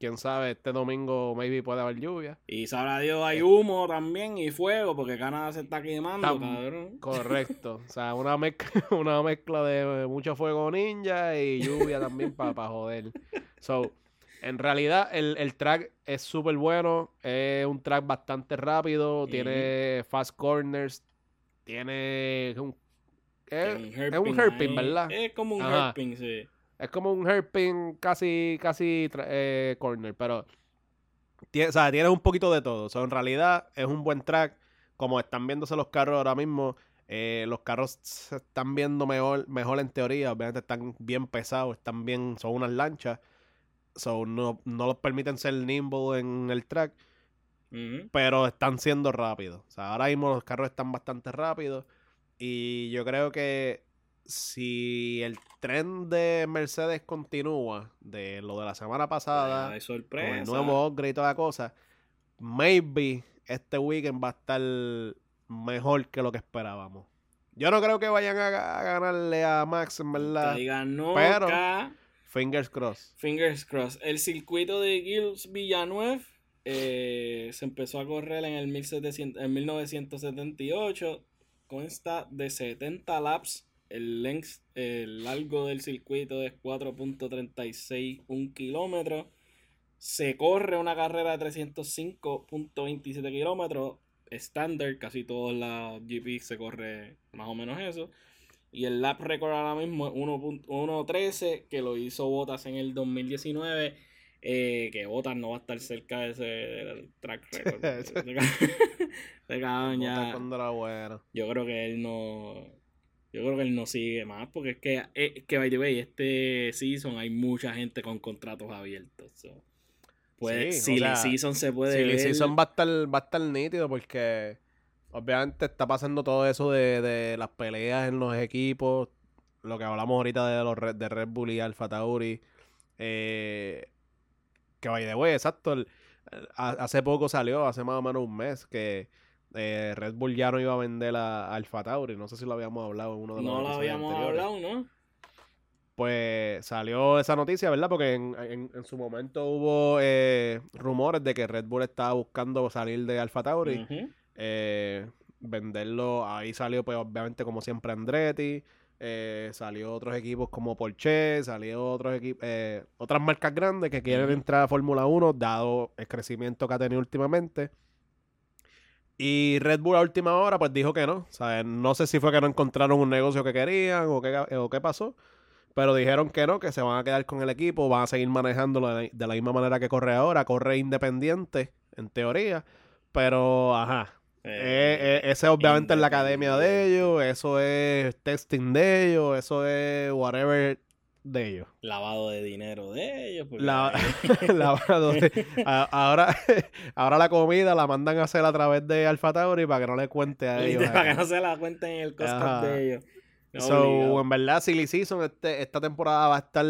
quién sabe, este domingo maybe puede haber lluvia. Y sabrá Dios, hay humo también y fuego, porque Canadá se está quemando, cabrón. Correcto. o sea, una mezcla, una mezcla de mucho fuego ninja y lluvia también para joder. So, en realidad, el, track es súper bueno. Es un track bastante rápido. Tiene fast corners. Tiene un. Es, un herping, ¿verdad? Es como un herping, sí. Es como un hairpin casi, casi eh, corner, pero tiene, o sea, tienes un poquito de todo. O sea, en realidad es un buen track. Como están viéndose los carros ahora mismo, eh, los carros se están viendo mejor, mejor en teoría. Obviamente están bien pesados, están bien, son unas lanchas. So, no, no los permiten ser nimble en el track. Pero están siendo rápidos. O sea, ahora mismo los carros están bastante rápidos. Y yo creo que si el tren de Mercedes continúa de lo de la semana pasada, con el nuevo upgrade y toda la cosa, maybe este weekend va a estar mejor que lo que esperábamos. Yo no creo que vayan a, ganarle a Max, en verdad. pero fingers crossed. Fingers crossed. El circuito de Gilles Villanueva eh, se empezó a correr en el 1700, en 1978. Consta de 70 laps el length, el largo del circuito es 4.36 kilómetro. Se corre una carrera de 305.27 kilómetros. Estándar, casi todos las GP se corre más o menos eso. Y el lap record ahora mismo es 1.13, que lo hizo Botas en el 2019. Eh, que Botas no va a estar cerca de ese track record. Yo creo que él no yo creo que él no sigue más, porque es que, eh, que by the way, este season hay mucha gente con contratos abiertos. Pues, si la season se puede. Si la season va a, estar, va a estar nítido, porque obviamente está pasando todo eso de, las peleas en los equipos. Lo que hablamos ahorita de los de Red Bull y Alfa Tauri. Eh, que by the way, exacto. hace poco salió, hace más o menos un mes, que eh, Red Bull ya no iba a vender a, Alfa Tauri. No sé si lo habíamos hablado en uno de los No lo habíamos hablado, ¿no? Pues salió esa noticia, ¿verdad? Porque en, su momento hubo eh, rumores de que Red Bull estaba buscando salir de Alfa Tauri. Eh, venderlo, ahí salió pues obviamente como siempre Andretti. salió otros equipos como Porsche, salió otros equipos, otras marcas grandes que quieren entrar a Fórmula 1, dado el crecimiento que ha tenido últimamente. Y Red Bull a última hora pues dijo que no. O no sé si fue que no encontraron un negocio que querían o qué, o qué pasó. Pero dijeron que no, que se van a quedar con el equipo, van a seguir manejándolo de, la misma manera que corre ahora. Corre independiente, en teoría. Pero, ajá. Eh, eh, ese obviamente es la academia de ellos, eso es testing de ellos, eso es whatever de ellos. Lavado de dinero de ellos. lavado de... ahora, ahora la comida la mandan a hacer a través de Alfa Tauri para que no le cuente a ellos. para que no se la cuenten en el costo de ellos. so, en verdad, Silly Season este, esta temporada va a estar,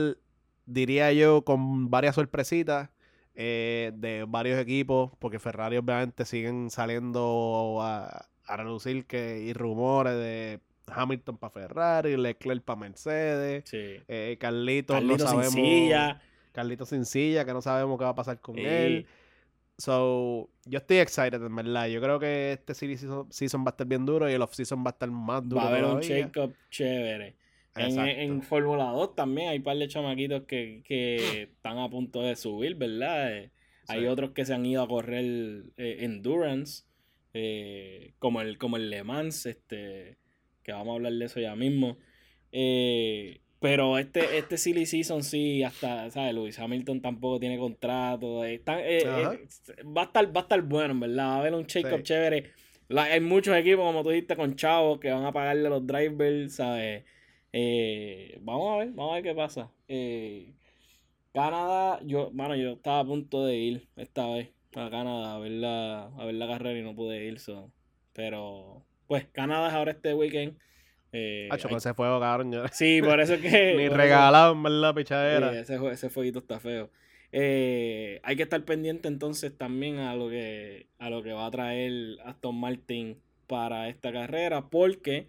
diría yo, con varias sorpresitas eh, de varios equipos, porque Ferrari obviamente siguen saliendo a, a reducir que, y rumores de Hamilton para Ferrari, Leclerc para Mercedes, sí. eh, Carlitos, no sabemos, Sencilla. Carlitos Sencilla, que no sabemos qué va a pasar con él. So, yo estoy excited, en verdad. Yo creo que este season, season va a estar bien duro y el off-season va a estar más duro. Va a haber un shake-up chévere. En, en Fórmula 2 también hay un par de chamaquitos que, que están a punto de subir, ¿verdad? Eh, hay otros que se han ido a correr eh, endurance, eh, como, el, como el Le Mans, este, que vamos a hablar de eso ya mismo. pero este, este silly season sí, hasta, ¿sabes? Luis Hamilton tampoco tiene contrato. va, a estar, va a estar bueno, en verdad. Va a haber un shake-up chévere. hay muchos equipos, como tú dijiste, con chavos que van a pagarle los drivers, ¿sabes? Eh, vamos a ver, vamos a ver qué pasa. Eh, Canadá, yo, bueno, yo estaba a punto de ir esta vez a Canadá a ver la, a ver la carrera y no pude ir. Pero, pues, Canadá es ahora este weekend. Eh, pues ese fuego, cabrón. Sí, por eso que. Ni regalado, en verdad, pichadera. ese, ese fueguito está feo. Eh, hay que estar pendiente entonces también a lo que a lo que va a traer Aston Martin para esta carrera porque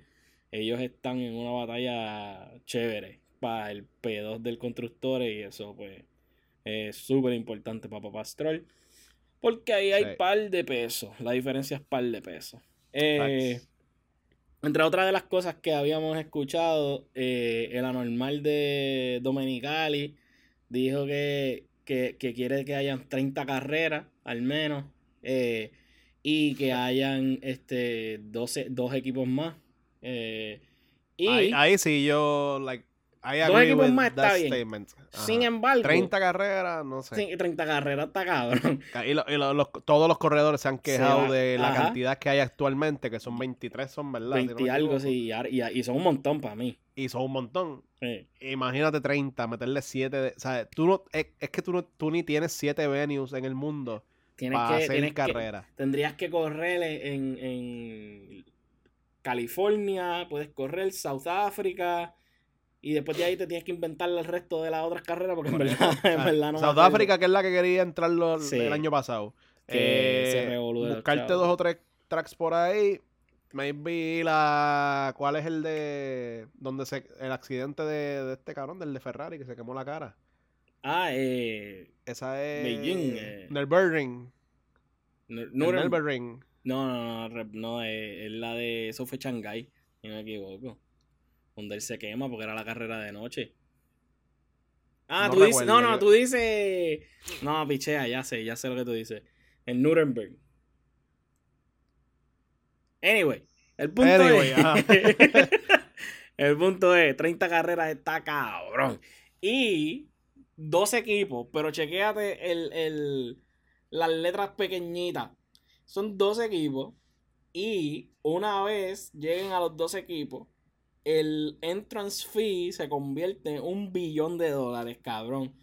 ellos están en una batalla chévere para el P2 del constructor y eso pues es súper importante para Papá Stroll. Porque ahí hay par de pesos. La diferencia es par de pesos. Eh, entre otras de las cosas que habíamos escuchado, eh, el anormal de Domenicali dijo que, quiere que hayan 30 carreras al menos eh, y que hayan este, 12, dos equipos más. Y ahí, sí yo, like, dos equipos más está bien. Sin embargo, 30 carreras, no sé. 30 carreras está cabrón. Y, todos los corredores se han quejado de la cantidad que hay actualmente, que son 23, son verdad. 20 y algo, sí, y, son un montón para mí. Y son un montón. Imagínate 30, meterle 7. o sea, tú no, es, que tú, no, tú ni tienes 7 venues en el mundo tienes para que, hacer carreras. tendrías que correr en California, puedes correr South Africa. Y después de ahí te tienes que inventar el resto de las otras carreras porque en verdad, en verdad no South Africa, que es la que quería entrar el año pasado. Que eh, buscarte dos o tres tracks por ahí. Maybe la. ¿Cuál es el de. donde se. el accidente de, este cabrón, del de Ferrari, que se quemó la cara? Ah, eh. Esa es. Beijing. Eh. Nürburgring. Nürburgring. No, no, no, no, es, la de. Eso fue Shanghai, si no me equivoco. Donde él se quema porque era la carrera de noche. Ah, tú dices. No, no, tú dices. No, pichea, ya sé, ya sé lo que tú dices. En Nuremberg. Anyway, el punto es. el punto es: 30 carreras está cabrón. Y dos equipos, pero chequéate el, el, las letras pequeñitas son dos equipos. Y una vez lleguen a los dos equipos, el entrance fee se convierte en un billón de dólares, cabrón.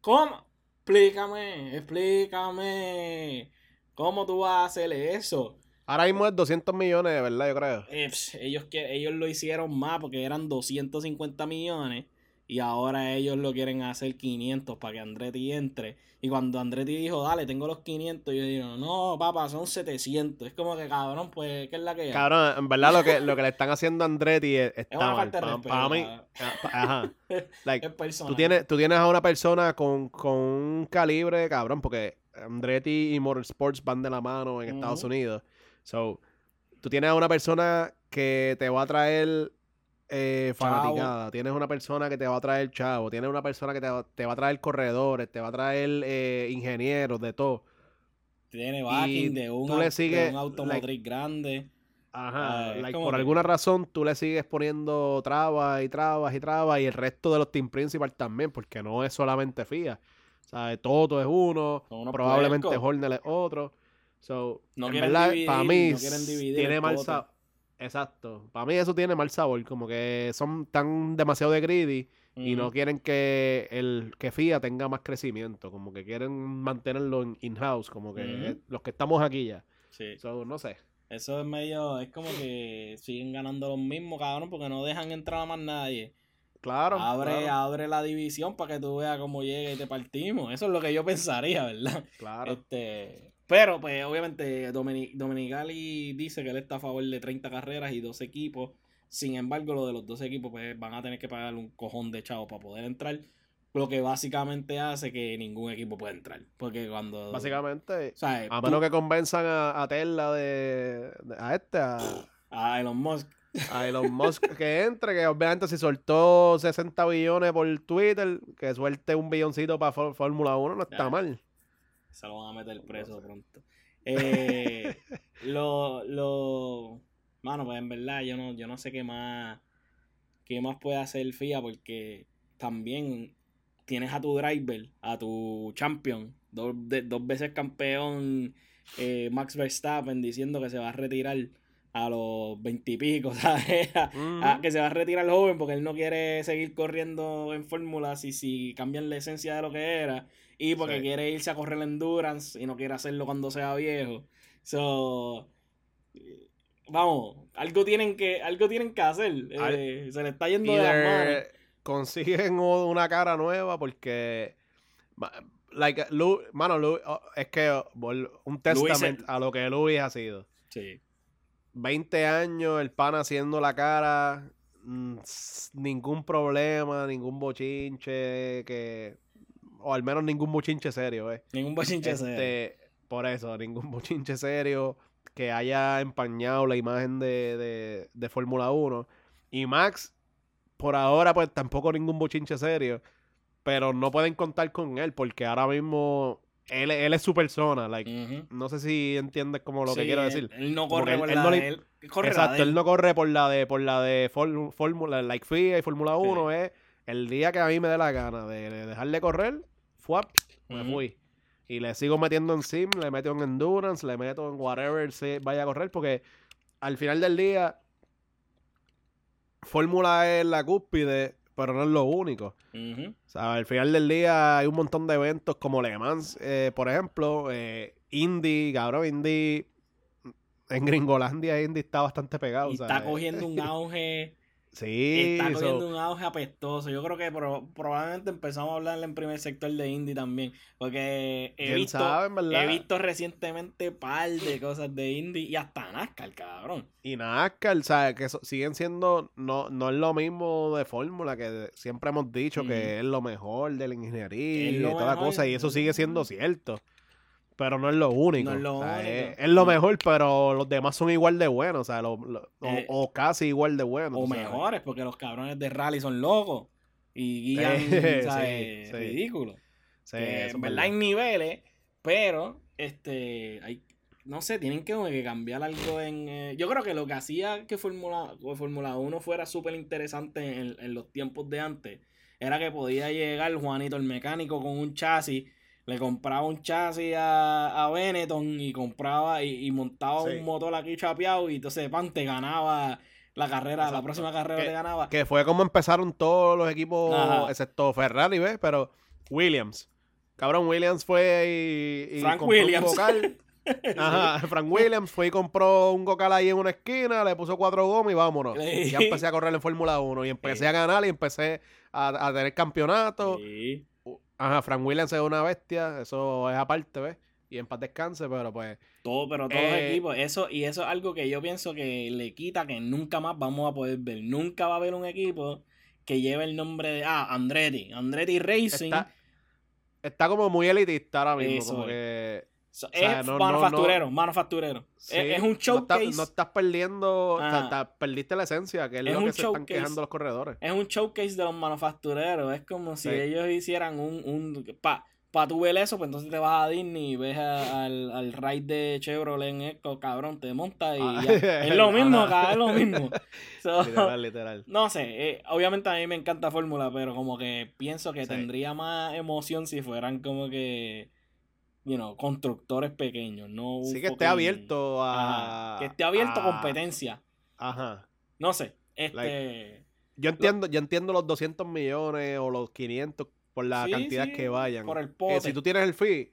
¿Cómo? Explícame, explícame. ¿Cómo tú vas a hacer eso? Ahora mismo es 200 millones, de ¿verdad? Yo creo. Eh, ellos, ellos lo hicieron más porque eran 250 millones. Y ahora ellos lo quieren hacer 500 para que Andretti entre. Y cuando Andretti dijo, dale, tengo los 500, yo digo, no, papá, son 700. Es como que, cabrón, pues, ¿qué es la que Cabrón, en verdad lo que, lo que le están haciendo a Andretti está mal. Para, mí, ajá. Like, tú, tienes, tú tienes a una persona con, con un calibre, cabrón, porque Andretti y Motorsports van de la mano en Estados Unidos. So, tú tienes a una persona que te va a traer eh, fanaticada, tienes una persona que te va a traer chavo, tienes una persona que te va, te va a traer corredores, te va a traer eh, ingenieros, de todo. Tiene backing de un, un automotriz grande. Ajá, ah, por alguna razón tú le sigues poniendo trabas y trabas y trabas y el resto de los team principal también, porque no es solamente FIA. O sea, Toto es uno, probablemente Horner es otro. So, no quieren dividir, para mí tiene mal Exacto. Para mí eso tiene mal sabor, como que son tan demasiado de greedy y no quieren que el que FIA tenga más crecimiento, como que quieren mantenerlo in-house, como que los que estamos aquí ya. Sí. no sé. Eso es medio, es como que siguen ganando los mismos, cabrón, porque no dejan entrar a más nadie. Claro. Abre, abre la división para que tú veas cómo llega y te partimos. Eso es lo que yo pensaría, ¿verdad? Claro. Este, pero, pues, obviamente, Dominic, Dominicali dice que él está a favor de 30 carreras y dos equipos Sin embargo, lo de los dos equipos pues, van a tener que pagar un cojón de chavo para poder entrar. Lo que básicamente hace que ningún equipo pueda entrar. Porque cuando. Básicamente. a menos que convenzan a, a Tesla de, A este, a. A Elon Musk. A Elon Musk que entre, que obviamente si soltó 60 billones por Twitter, que suelte un billoncito para Fórmula 1, no está mal. Se lo van a meter preso pronto. Eh, lo, lo. Mano, pues en verdad yo no, yo no sé qué más. qué más puede hacer FIA porque también tienes a tu driver, a tu champion, dos, dos veces campeón eh, Max Verstappen diciendo que se va a retirar a los veintipico, ¿sabes? que se va a retirar el joven porque él no quiere seguir corriendo en fórmulas y si cambian la esencia de lo que era y porque quiere irse a correr el endurance y no quiere hacerlo cuando sea viejo. So, vamos, algo tienen que, algo tienen que hacer. Eh, se le está yendo de las manos consiguen una cara nueva porque like mano oh, es que oh, un testament a lo que Luis ha sido sí 20 años el pan haciendo la cara mm, ningún problema ningún bochinche que o al menos ningún bochinche serio eh ningún bochinche este, serio por eso ningún bochinche serio que haya empañado la imagen de, de, de Fórmula 1 y Max por ahora, pues tampoco ningún bochinche serio. Pero no pueden contar con él porque ahora mismo él, él es su persona. Like, No sé si entiendes como lo que quiero decir. Él, no corre por la de él. exacto, él no corre por la de por la de Fórmula, like FIA y Fórmula 1. Es el día que a mí me dé la gana de, dejarle correr, fuap, me fui. Y le sigo metiendo en sim, le meto en endurance, le meto en whatever se vaya a correr, porque al final del día Fórmula es la cúspide, pero no es lo único. O sea, al final del día hay un montón de eventos como Le Mans, eh, por ejemplo, eh, Indy, cabrón, Indy. En Gringolandia, Indy está bastante pegado. Y está cogiendo un auge Sí. Está cogiendo un auge apestoso. Yo creo que probablemente empezamos a hablar en primer sector de indie también. Porque he visto, he visto recientemente par de cosas de indie y hasta NASCAR, cabrón. Y NASCAR, ¿sabes? Que siguen siendo, no, no es lo mismo de fórmula que siempre hemos dicho que es lo mejor de la ingeniería y toda cosa. Y eso sigue siendo cierto pero no es lo único. Es, lo mejor, pero los demás son igual de buenos, o, sea, eh, o, casi igual de buenos. O mejores, porque los cabrones de rally son locos y guían, sí, ridículo. en verdad hay niveles, pero este hay no sé, tienen que, cambiar algo en... Eh, yo creo que lo que hacía que Fórmula Fórmula 1 fuera súper interesante en, en, los tiempos de antes era que podía llegar Juanito el mecánico con un chasis le compraba un chasis a, a Benetton y compraba y, montaba un motor aquí chapeado y entonces pan te ganaba la carrera, la próxima carrera te ganaba. Que fue como empezaron todos los equipos, excepto Ferrari, ¿ves? Pero Williams. Cabrón, Williams fue y, Frank Williams. Ajá, Frank Williams fue y compró un gocal ahí en una esquina, le puso cuatro gomas y vámonos. Y ya empecé a correr en Fórmula 1 y empecé a ganar y empecé a, a tener campeonatos. Sí. Ajá, Frank Williams es una bestia, eso es aparte, ¿ves? Y en paz descanse, pero pues. Todo, pero todos los eh, equipos. Eso, y eso es algo que yo pienso que le quita que nunca más vamos a poder ver. Nunca va a haber un equipo que lleve el nombre de. Ah, Andretti. Andretti Racing. Está, como muy elitista ahora mismo. como que es manufacturero, manufacturero. es, un showcase. No, estás perdiendo, perdiste la esencia, que es, lo que se están quejando los corredores. Es un showcase de los manufactureros. Es como si ellos hicieran un. un pa, pa tu ver eso, pues entonces te vas a Disney y ves al, al ride de Chevrolet en esto, cabrón, te montas y ah, ya. es lo mismo, acá, es lo mismo. literal, literal. No sé, eh, obviamente a mí me encanta Fórmula, pero como que pienso que tendría más emoción si fueran como que you constructores pequeños, no Sí, que esté abierto a... que esté abierto a competencia. Ajá. No sé, este... yo entiendo, yo entiendo los 200 millones o los 500 por la cantidad que vayan. Por el si tú tienes el fee,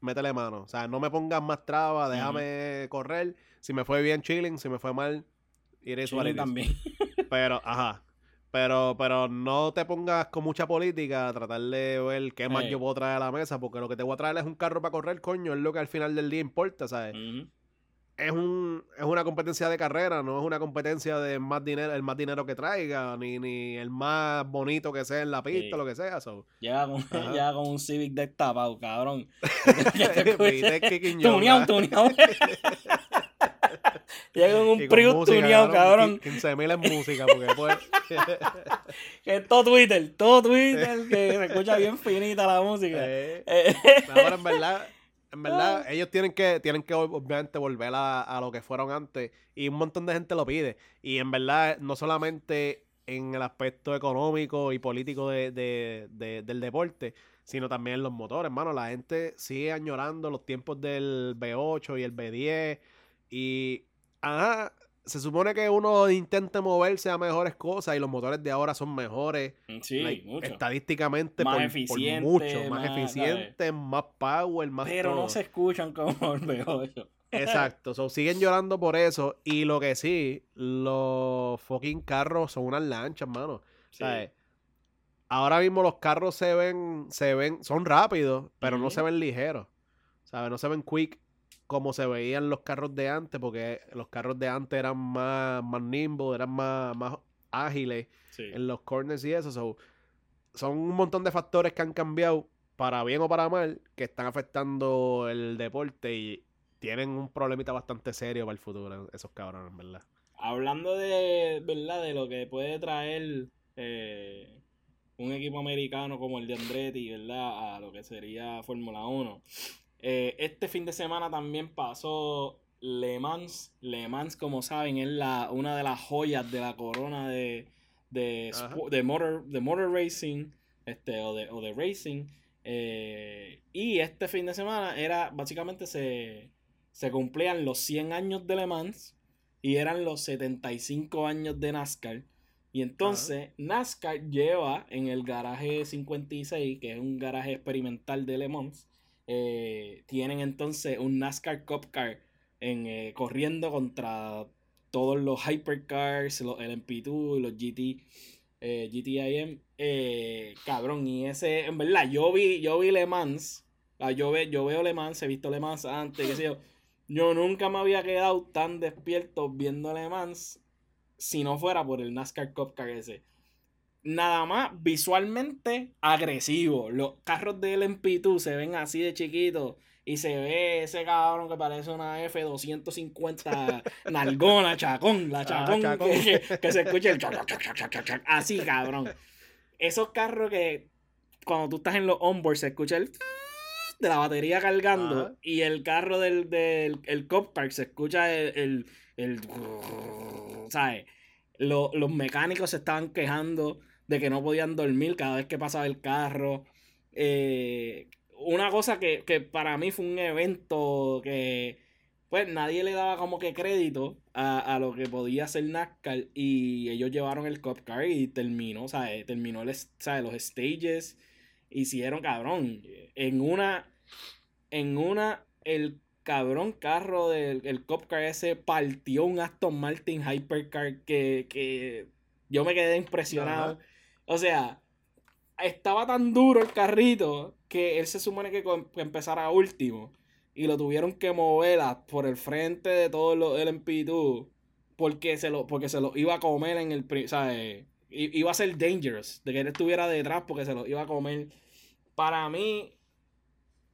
métele mano. O sea, no me pongas más trabas, déjame correr. Si me fue bien, chilling. Si me fue mal, iré su también. Pero, ajá. Pero, pero no te pongas con mucha política a tratar de ver qué más yo puedo traer a la mesa, porque lo que te voy a traer es un carro para correr, coño, es lo que al final del día importa, ¿sabes? es, un, es una competencia de carrera, no es una competencia de más dinero, el más dinero que traiga, ni, ni el más bonito que sea en la pista, lo que sea. Llega, con, llega con un Civic destapado, cabrón. tuneado, tuneado. Llega con un Prius tuneado, cabrón. 15.000 en música, porque pues... que es todo Twitter, todo Twitter, que se escucha bien finita la música. Eh, ahora, en verdad en verdad, ah. ellos tienen que, tienen que obviamente volver a, lo que fueron antes. Y un montón de gente lo pide. Y en verdad, no solamente en el aspecto económico y político de, del deporte, sino también en los motores, hermano. La gente sigue añorando los tiempos del B8 y el B10. Y, ajá, se supone que uno intente moverse a mejores cosas y los motores de ahora son mejores. Mm, sí, Estadísticamente más por, mucho. Más eficientes, más power, más Pero no se escuchan como el mejor. Exacto. So, siguen llorando por eso. Y lo que sí, los fucking carros son unas lanchas, mano. Ahora mismo los carros se ven, se ven, son rápidos, pero no se ven ligeros. ¿Sabes? No se ven quick como se veían los carros de antes, porque los carros de antes eran más, más nimble, eran más, más ágiles en los corners y eso. son un montón de factores que han cambiado, para bien o para mal, que están afectando el deporte y tienen un problemita bastante serio para el futuro, esos cabrones, ¿verdad? Hablando de, ¿verdad? De lo que puede traer eh, un equipo americano como el de Andretti, ¿verdad? A lo que sería Fórmula 1. Eh, este fin de semana también pasó Le Mans. Le Mans, como saben, es la, una de las joyas de la corona de, de, de, motor, de motor racing este, o, de, o de racing. Eh, y este fin de semana era básicamente se, se cumplían los 100 años de Le Mans y eran los 75 años de NASCAR. Y entonces NASCAR lleva en el garaje 56, que es un garaje experimental de Le Mans, eh, tienen entonces un NASCAR Cup Car en, eh, corriendo contra todos los Hypercars, los LMP2 y los GT, eh, GTIM. Cabrón, y ese, en verdad, yo vi, yo vi Le Mans. yo, ve, yo veo Le Mans, he visto Le Mans antes, yo. Yo nunca me había quedado tan despierto viendo Le Mans si no fuera por el NASCAR Cup Car ese nada más visualmente agresivo. Los carros del MP2 se ven así de chiquitos y se ve ese cabrón que parece una F250 nalgona, chacón, la ah, chacón, Que, se escuche el así, cabrón. Esos carros que cuando tú estás en los onboard se escucha el de la batería cargando y el carro del, del el Cop Park se escucha el, el, ¿sabes? Los, los mecánicos se estaban quejando de que no podían dormir cada vez que pasaba el carro. Eh, una cosa que, para mí fue un evento que pues nadie le daba como que crédito a, lo que podía hacer NASCAR y ellos llevaron el Cup Car y terminó, o sea, terminó el, los stages, hicieron cabrón, en una, en una, el cabrón carro del el Cup Car ese partió un Aston Martin Hypercar que, que yo me quedé impresionado. O sea, estaba tan duro el carrito que él se supone que, empezara último. Y lo tuvieron que mover por el frente de todos los LMP2. Porque se lo, porque se lo iba a comer en el. Sea, iba a ser dangerous. De que él estuviera detrás porque se lo iba a comer. Para mí,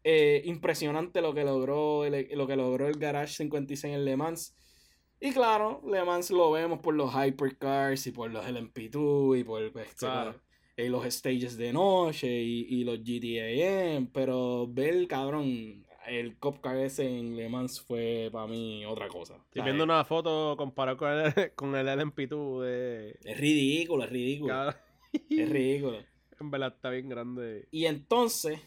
eh, impresionante lo que logró lo que logró el Garage 56 en Le Mans. Y claro, Le Mans lo vemos por los hypercars y por los LMP2 y por pues, y los stages de noche y, los GTAM. Pero ver, cabrón, el Cop Car ese en Le Mans fue para mí otra cosa. Estoy viendo una foto comparado con el, con el LMP2 de... Es ridículo, es ridículo. es ridículo. En verdad está bien grande. Y entonces,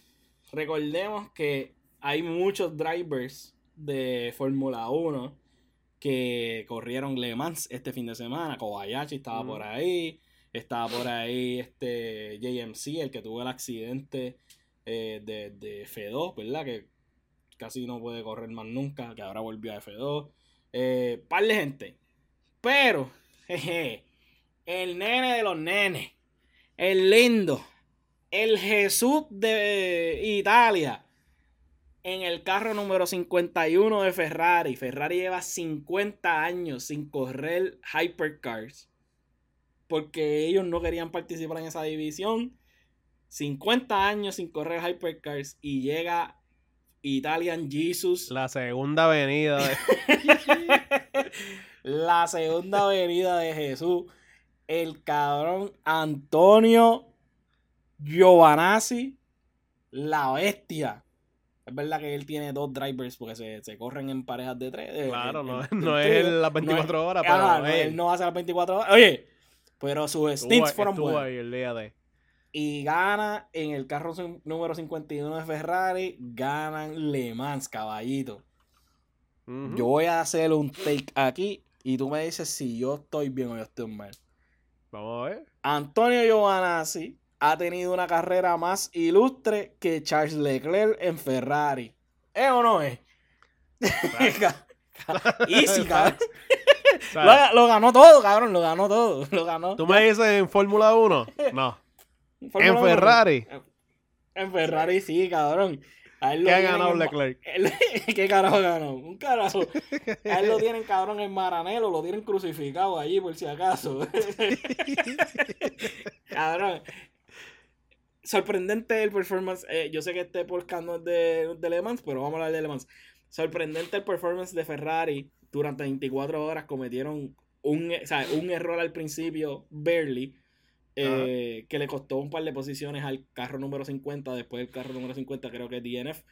recordemos que hay muchos drivers de Fórmula 1 que corrieron Le Mans este fin de semana. Kobayashi estaba por ahí. Estaba por ahí este JMC, el que tuvo el accidente eh, de, de, F2, ¿verdad? Que casi no puede correr más nunca, que ahora volvió a F2. Eh, par de gente. Pero, jeje, el nene de los nenes, el lindo, el Jesús de Italia, en el carro número 51 de Ferrari. Ferrari lleva 50 años sin correr hypercars. Porque ellos no querían participar en esa división. 50 años sin correr hypercars. Y llega Italian Jesus. La segunda avenida. la segunda avenida de Jesús. El cabrón Antonio Giovanazzi. La bestia. Es verdad que él tiene dos drivers porque se, corren en parejas de tres. Claro, no, es las 24 horas, pero él no hace las 24 horas. Oye, pero sus stints fueron buenos. Ahí el día de... Y gana en el carro número 51 de Ferrari, ganan Le Mans, caballito. Yo voy a hacer un take aquí y tú me dices si yo estoy bien o yo estoy mal. Vamos a ver. Antonio Giovanazzi ha tenido una carrera más ilustre que Charles Leclerc en Ferrari. ¿Es o no es? Easy, cabrón. lo, ganó todo, cabrón. Lo ganó todo. Lo ganó. ¿Tú me dices en Fórmula 1? No. ¿En Ferrari? En Ferrari sí, cabrón. ¿Qué ha ganado Leclerc? ¿Qué carajo ganó? Un carajo. A él lo tienen cabrón en Maranelo, lo tienen crucificado allí por si acaso. cabrón sorprendente el performance. Eh, yo sé que este podcast no es de, de Le Mans, pero vamos a hablar de Le Mans. Sorprendente el performance de Ferrari. Durante 24 horas cometieron un, un error al principio, barely, eh, que le costó un par de posiciones al carro número 50. Después del carro número 50, creo que es DNF.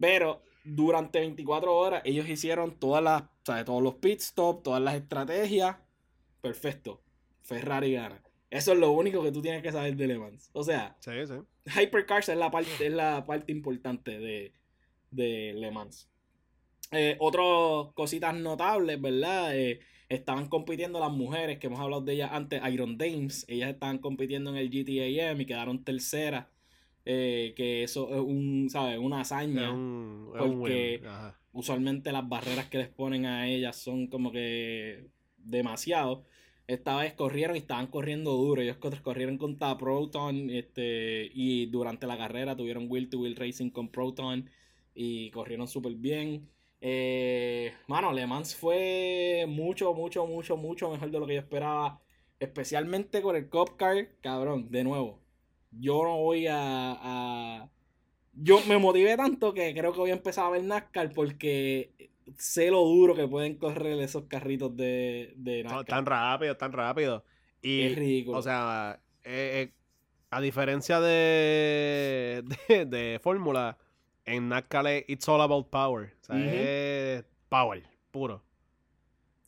Pero durante 24 horas, ellos hicieron todas las, todos los pit stops, todas las estrategias. Perfecto. Ferrari gana. Eso es lo único que tú tienes que saber de Le Mans. O sea, Hypercars es la parte, es la parte importante de, de Le Mans. Eh, otras cositas notables, ¿verdad? Eh, estaban compitiendo las mujeres, que hemos hablado de ellas antes, Iron Dames. Ellas estaban compitiendo en el GTAM y quedaron terceras. Eh, que eso es un, ¿sabes? una hazaña. porque usualmente las barreras que les ponen a ellas son como que demasiado. Esta vez corrieron y estaban corriendo duro. Ellos corrieron contra Proton este, y durante la carrera tuvieron Wheel to Wheel Racing con Proton y corrieron súper bien. Eh, mano, Le Mans fue mucho, mucho, mucho, mucho mejor de lo que yo esperaba. Especialmente con el Cop Car, cabrón, de nuevo. Yo no voy a, a... Yo me motivé tanto que creo que voy a empezar a ver NASCAR porque sé lo duro que pueden correr esos carritos de, de Tan rápido, tan rápido. Y, es ridículo. O sea, eh, eh, a diferencia de, de, Fórmula, en NASCAR it's all about power. O sea, es power, puro.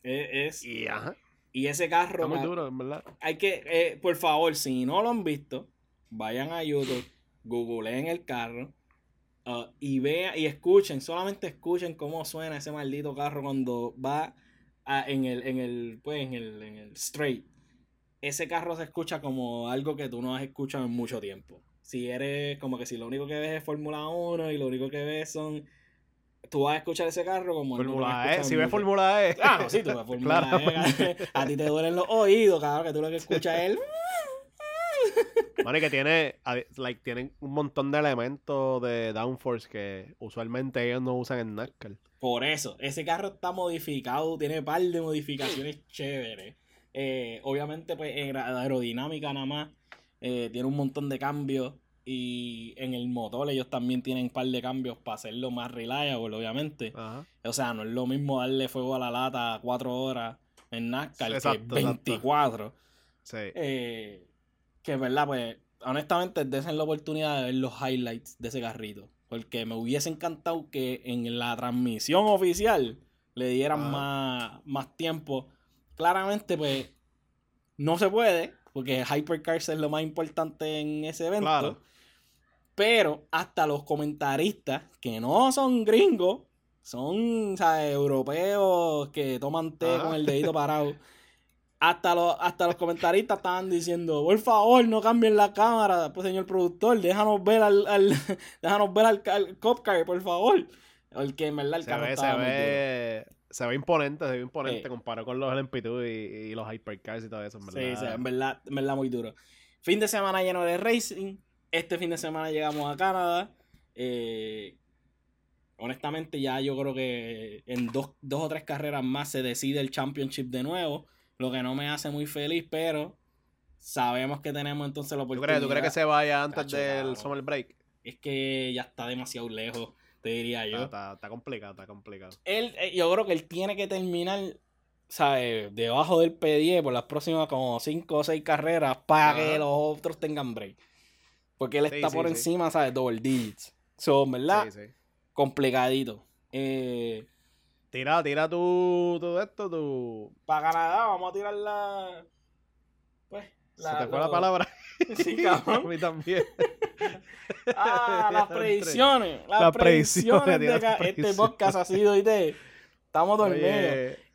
E, es, y, ajá. y ese carro. Está muy duro, en verdad. Hay que, eh, por favor, si no lo han visto, vayan a YouTube, googleen el carro Uh, y vean y escuchen, solamente escuchen cómo suena ese maldito carro cuando va en, el, en, el, pues, en, el, en el straight. Ese carro se escucha como algo que tú no has escuchado en mucho tiempo. Si eres como que si lo único que ves es Fórmula 1 y lo único que ves son tú vas a escuchar ese carro como Fórmula E, si ves Fórmula E. Claro, sí, tú ves Fórmula E. A ti te duelen los oídos, cabrón, que tú lo que escuchas es el Bueno, que tiene, like, tienen un montón de elementos de downforce que usualmente ellos no usan en NASCAR. Por eso, ese carro está modificado, tiene un par de modificaciones chéveres. Eh, obviamente, pues en aerodinámica nada más, eh, tiene un montón de cambios. Y en el motor ellos también tienen un par de cambios para hacerlo más reliable, obviamente. O sea, no es lo mismo darle fuego a la lata cuatro horas en NASCAR que 24. Sí. Eh, que verdad, pues, honestamente, desen la oportunidad de ver los highlights de ese carrito. Porque me hubiese encantado que en la transmisión oficial le dieran más, más tiempo. Claramente, pues, no se puede, porque Hypercars es lo más importante en ese evento. Pero hasta los comentaristas, que no son gringos, son europeos que toman té con el dedito parado. hasta los, hasta los comentaristas estaban diciendo, por favor, no cambien la cámara, pues señor productor, déjanos ver al, al déjanos ver al, al Copcar, por favor. El que en verdad el se ve, se ve, se ve imponente, se ve imponente comparado con los LMP2 y, y, los Hypercars y todo eso, en verdad. Sí, sí, en verdad, en verdad muy duro. Fin de semana lleno de racing. Este fin de semana llegamos a Canadá. Eh, honestamente ya yo creo que en dos, dos o tres carreras más se decide el championship de nuevo, lo que no me hace muy feliz, pero sabemos que tenemos entonces la oportunidad. ¿Tú crees, que se vaya antes del summer break? Es que ya está demasiado lejos, te diría yo. Está, complicado, está complicado. Él, eh, yo creo que él tiene que terminar, ¿sabes? Debajo del P10 por las próximas como 5 o 6 carreras para que los otros tengan break. Porque él está por encima, ¿sabes? Double digits. So, ¿verdad? Sí, sí complicadito. Eh, tira, tira tu, tu esto, tu... Para Canadá, vamos a tirar la... Pues, la, ¿Se te fue la palabra? Sí, cabrón. a mí también. ah, las predicciones. Las, predicciones, de Este podcast ha sido, ¿viste? Estamos dormidos.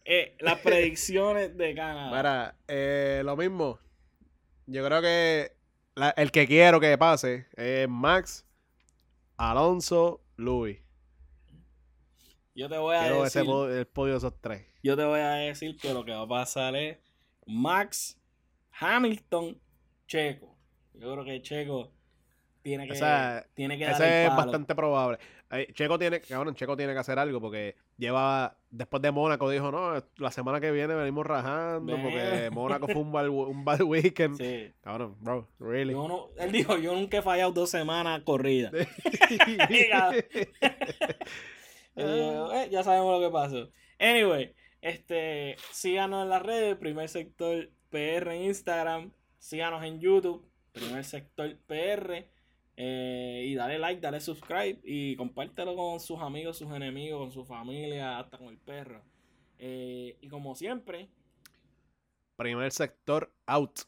Eh, las predicciones de Canadá. Mira, eh, lo mismo. Yo creo que el que quiero que pase es Max, Alonso, Luis. Yo te voy a decir. el podio de esos tres. Yo te voy a decir que lo que va a pasar es Max, Hamilton, Checo. Yo creo que Checo tiene que, tiene que ese es bastante probable. Checo tiene, Checo tiene que hacer algo porque lleva, después de Mónaco dijo, no, la semana que viene venimos rajando porque Mónaco fue un, bad, un bad weekend. Sí. Cabrón, bro, really. él dijo, yo nunca he fallado dos semanas corridas. Eh, ya sabemos lo que pasó. Anyway, este, síganos en las redes, primer sector PR en Instagram, síganos en YouTube, primer sector PR. Eh, y dale like, dale subscribe y compártelo con sus amigos, sus enemigos, con su familia, hasta con el perro. Eh, y como siempre, primer sector out.